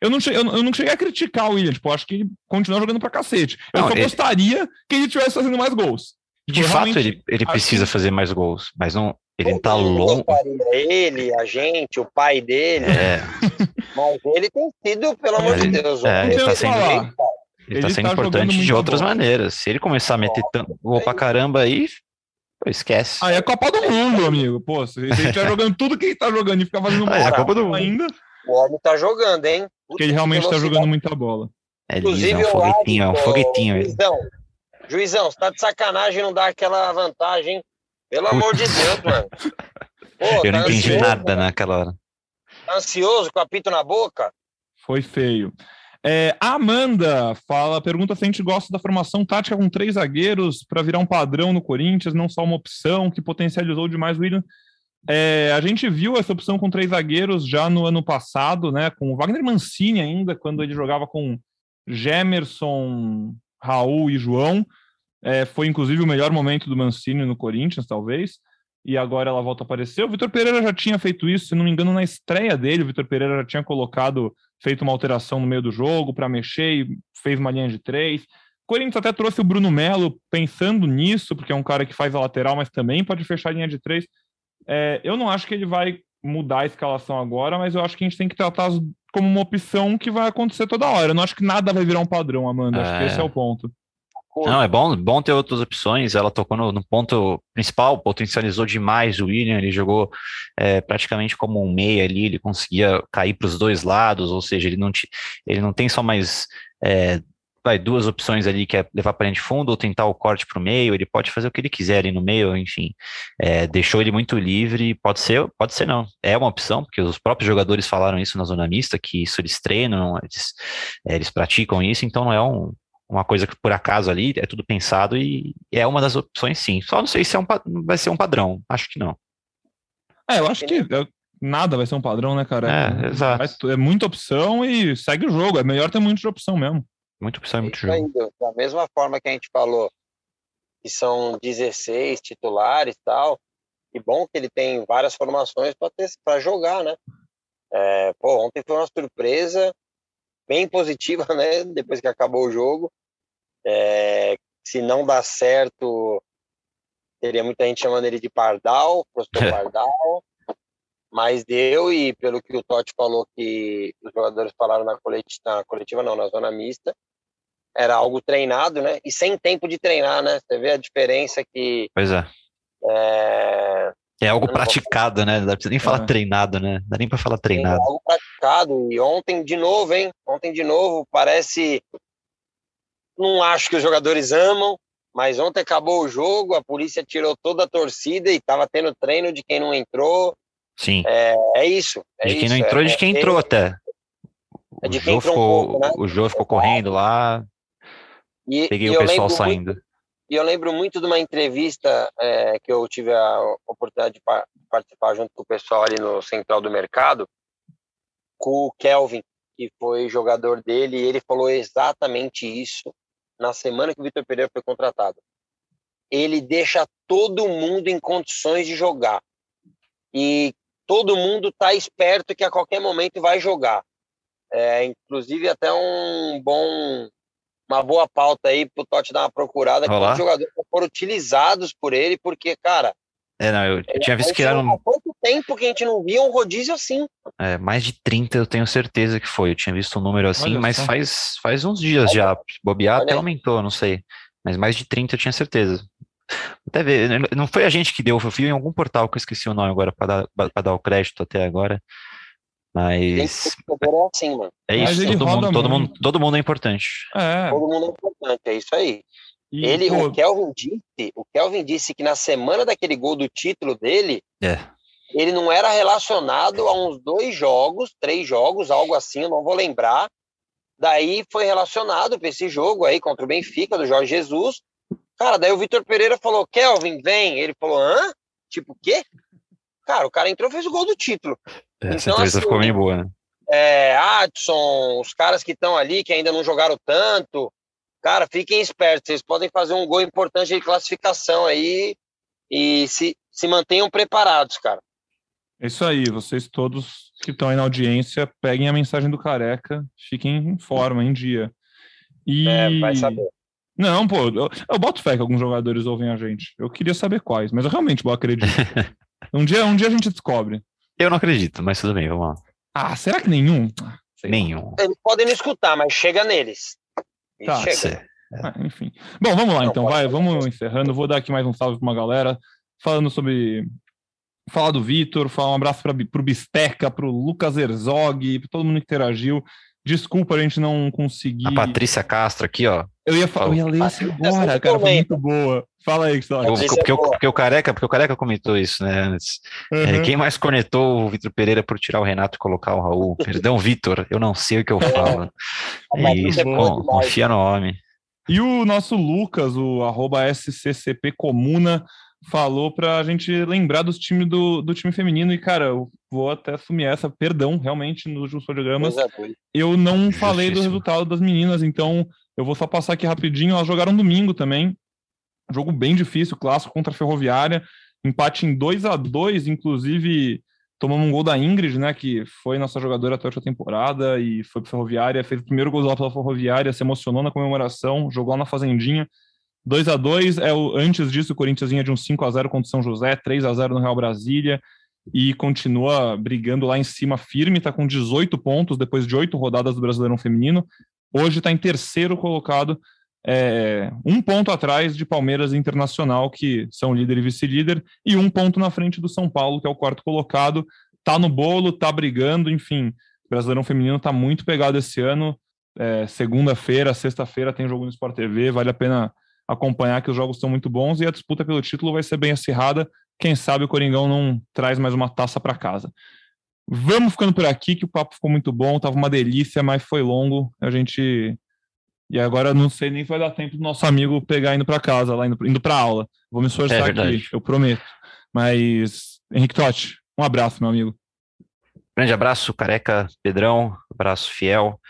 eu, não, cheguei, eu não cheguei a criticar o William. Tipo, acho que ele continua jogando pra cacete. Eu não, só ele... gostaria que ele estivesse fazendo mais gols. De fato, ele, ele precisa que... fazer mais gols, mas não, ele tá longo. Ele, a gente, o pai dele. É. Mas ele tem sido, pelo amor de Deus. É, ele tá sendo, ele, ele tá sendo tá importante de outras bom. maneiras. Se ele começar a meter gol pra caramba aí, esquece. Aí é Copa do Mundo, amigo. Pô, se ele estiver jogando tudo que ele tá jogando e ficar fazendo ah, é Copa do Mundo ainda. O homem tá jogando, hein? Porque ele realmente tá jogando muita bola. É liso, é um foguetinho, é um foguetinho. Juizão, juizão, você tá de sacanagem não dar aquela vantagem, pelo amor de Deus, mano. Pô, eu não tá entendi ansioso, nada naquela hora. Tá ansioso com apito na boca? Foi feio. É, a Amanda fala, pergunta se a gente gosta da formação tática com três zagueiros para virar um padrão no Corinthians, não só uma opção que potencializou demais o William. É, a gente viu essa opção com três zagueiros já no ano passado, né? Com o Wagner Mancini ainda, quando ele jogava com Gemerson, Raul e João. É, foi inclusive o melhor momento do Mancini no Corinthians, talvez. E agora ela volta a aparecer. O Vitor Pereira já tinha feito isso, se não me engano, na estreia dele. O Vitor Pereira já tinha colocado, feito uma alteração no meio do jogo para mexer e fez uma linha de três. O Corinthians até trouxe o Bruno Melo pensando nisso, porque é um cara que faz a lateral, mas também pode fechar a linha de três. É, eu não acho que ele vai mudar a escalação agora, mas eu acho que a gente tem que tratar como uma opção que vai acontecer toda hora. Eu não acho que nada vai virar um padrão, Amanda. Acho que esse é o ponto. Não, é bom, bom ter outras opções. Ela tocou no, no ponto principal, potencializou demais o William. Ele jogou é, praticamente como um meia ali, ele conseguia cair para os dois lados, ou seja, ele não, te, ele não tem só mais é, vai, duas opções ali, que é levar para de fundo ou tentar o corte para o meio. Ele pode fazer o que ele quiser ali no meio, enfim. É, deixou ele muito livre. Pode ser, pode ser não. É uma opção, porque os próprios jogadores falaram isso na zona mista, que isso eles treinam, eles, é, eles praticam isso, então não é um uma coisa que por acaso ali é tudo pensado e é uma das opções sim. Só não sei se é um, vai ser um padrão, acho que não. É, eu acho que é, nada vai ser um padrão, né, cara? É, exato. É muita opção e segue o jogo. É melhor ter muita opção mesmo. Muita opção e muito jogo. Ainda, da mesma forma que a gente falou que são 16 titulares e tal, e bom que ele tem várias formações para jogar, né? É, pô, ontem foi uma surpresa bem positiva, né? Depois que acabou o jogo. É, se não dá certo, teria muita gente chamando ele de Pardal, Prosper Pardal. Mas deu, e pelo que o Totti falou, que os jogadores falaram na coletiva, na coletiva não, na zona mista, era algo treinado, né? E sem tempo de treinar, né? Você vê a diferença que. Pois é. É, é algo praticado, né? Não dá pra nem falar é. treinado, né? Não dá nem pra falar treinado. É algo praticado. E ontem, de novo, hein? Ontem, de novo, parece. Não acho que os jogadores amam, mas ontem acabou o jogo, a polícia tirou toda a torcida e tava tendo treino de quem não entrou. Sim. É, é isso. É de quem isso, não entrou e de quem entrou até. É de o entrou ficou, um pouco, né? O Jô ficou correndo lá. E, Peguei e o pessoal saindo. Muito, e eu lembro muito de uma entrevista é, que eu tive a oportunidade de participar junto com o pessoal ali no Central do Mercado, com o Kelvin, que foi jogador dele, e ele falou exatamente isso na semana que o Vitor Pereira foi contratado. Ele deixa todo mundo em condições de jogar. E todo mundo está esperto que a qualquer momento vai jogar. É, inclusive, até um bom uma boa pauta aí pro Totti dar uma procurada com os jogadores que foram utilizados por ele, porque, cara. É, não, eu, tinha visto que era. Há quanto tempo que a gente não via um rodízio assim? É, mais de 30 eu tenho certeza que foi. Eu tinha visto um número assim, Olha mas faz, faz uns dias Olha. já. Bobear Olha. até aumentou, não sei. Mas mais de 30 eu tinha certeza. Até ver, não foi a gente que deu, eu fui em algum portal que eu esqueci o nome agora para dar, dar o crédito até agora. Mas. É assim, mano. É isso, todo mundo, todo, mundo, todo mundo é importante. É. Todo mundo é importante, é isso aí. E, ele, pô... o Kelvin disse, o Kelvin disse que na semana daquele gol do título dele, é. ele não era relacionado a uns dois jogos, três jogos, algo assim, eu não vou lembrar. Daí foi relacionado para esse jogo aí contra o Benfica do Jorge Jesus. Cara, daí o Vitor Pereira falou: Kelvin, vem. Ele falou: hã? Tipo, o quê? Cara, o cara entrou e fez o gol do título. Essa então, assim, ficou meio boa, né? É, Adson, os caras que estão ali, que ainda não jogaram tanto, cara, fiquem espertos, vocês podem fazer um gol importante de classificação aí e se, se mantenham preparados, cara. É isso aí, vocês todos que estão aí na audiência, peguem a mensagem do Careca, fiquem em forma, em dia. E... É, vai saber. Não, pô, eu, eu boto fé que alguns jogadores ouvem a gente. Eu queria saber quais, mas eu realmente vou acreditar. um, dia, um dia a gente descobre. Eu não acredito, mas tudo bem, vamos lá. Ah, será que nenhum? Sei nenhum. Eles podem não escutar, mas chega neles. Tá. Chega. Ah, enfim. Bom, vamos lá não, então, vai, vamos encerrando. Vou dar aqui mais um salve para uma galera falando sobre falar do Vitor, falar um abraço para o Bisteca, para o Lucas Herzog, para todo mundo que interagiu. Desculpa a gente não conseguir. A Patrícia Castro aqui, ó. Eu ia, eu ia ler isso agora, cara. Foi muito boa. Fala aí, Gustavo. Porque, porque, é porque, o Careca, porque o Careca comentou isso, né, antes. Uhum. É, quem mais cornetou o Vitor Pereira por tirar o Renato e colocar o Raul? Perdão, Vitor, eu não sei o que eu falo. É, é isso, bom, confia no homem. E o nosso Lucas, o arroba SCCP Comuna, falou para a gente lembrar dos times do, do time feminino. E, cara, eu vou até assumir essa, perdão, realmente, nos últimos programas. Eu não falei do resultado das meninas, então eu vou só passar aqui rapidinho. Elas jogaram domingo também. Jogo bem difícil, clássico contra a Ferroviária. Empate em 2 a 2 inclusive tomamos um gol da Ingrid, né, que foi nossa jogadora até a última temporada e foi para Ferroviária, fez o primeiro gol lá pela Ferroviária, se emocionou na comemoração, jogou lá na Fazendinha. 2 a 2 é o antes disso o Corinthians vinha de um 5 a 0 contra o São José, 3 a 0 no Real Brasília e continua brigando lá em cima firme, está com 18 pontos depois de oito rodadas do Brasileirão Feminino. Hoje está em terceiro colocado, é, um ponto atrás de Palmeiras e Internacional, que são líder e vice-líder, e um ponto na frente do São Paulo, que é o quarto colocado. Está no bolo, está brigando, enfim. O Brasileirão Feminino está muito pegado esse ano. É, Segunda-feira, sexta-feira tem jogo no Sport TV, vale a pena acompanhar que os jogos estão muito bons e a disputa pelo título vai ser bem acirrada. Quem sabe o Coringão não traz mais uma taça para casa. Vamos ficando por aqui, que o papo ficou muito bom, tava uma delícia, mas foi longo. A gente. E agora não sei nem se vai dar tempo do nosso amigo pegar indo para casa, lá indo, indo para aula. Vou me esforçar é aqui, eu prometo. Mas, Henrique Totti, um abraço, meu amigo. Grande abraço, careca, Pedrão, abraço fiel.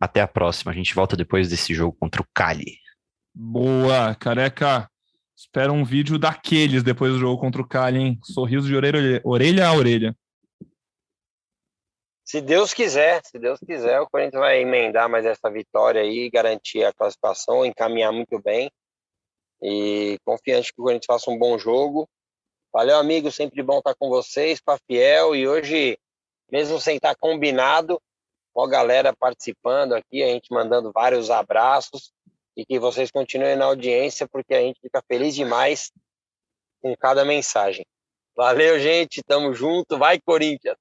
Até a próxima. A gente volta depois desse jogo contra o Cali. Boa, careca. Espera um vídeo daqueles depois do jogo contra o Cali, hein? Sorriso de orelha, orelha a orelha. Se Deus quiser, se Deus quiser, o Corinthians vai emendar mais essa vitória aí, garantir a classificação, encaminhar muito bem. E confiante que o Corinthians faça um bom jogo. Valeu, amigo, sempre bom estar com vocês, para fiel. E hoje, mesmo sem estar combinado, com a galera participando aqui, a gente mandando vários abraços e que vocês continuem na audiência, porque a gente fica feliz demais com cada mensagem. Valeu, gente, tamo junto, vai Corinthians!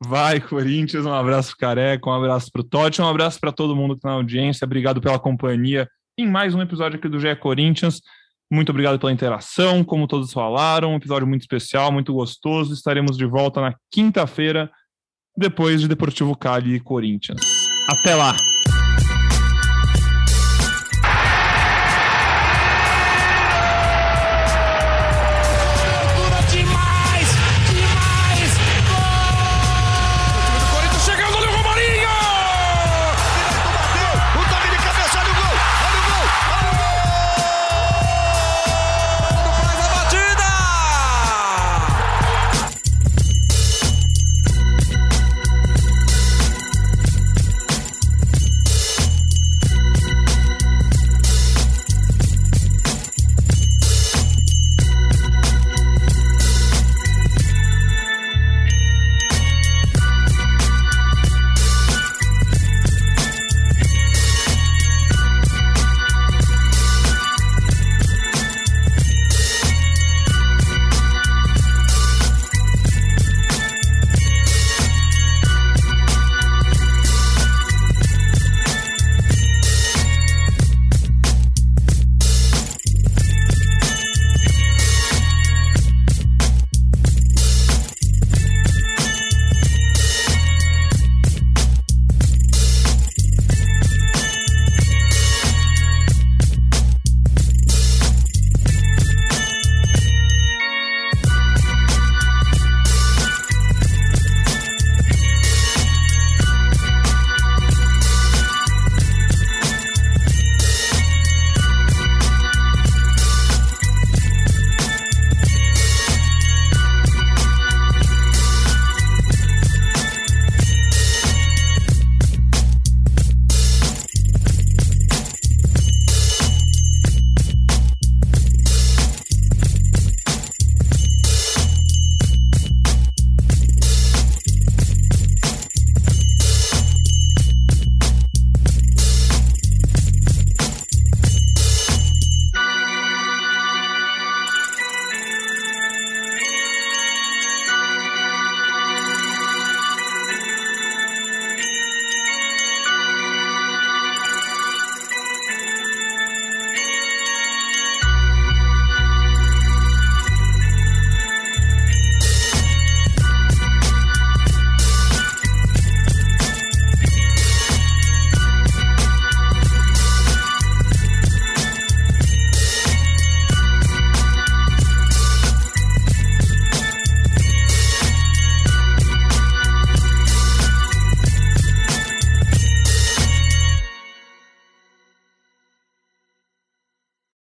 Vai, Corinthians, um abraço pro Careca, um abraço pro Totti, um abraço para todo mundo que tá na audiência, obrigado pela companhia em mais um episódio aqui do GE Corinthians. Muito obrigado pela interação, como todos falaram, um episódio muito especial, muito gostoso. Estaremos de volta na quinta-feira, depois de Deportivo Cali e Corinthians. Até lá!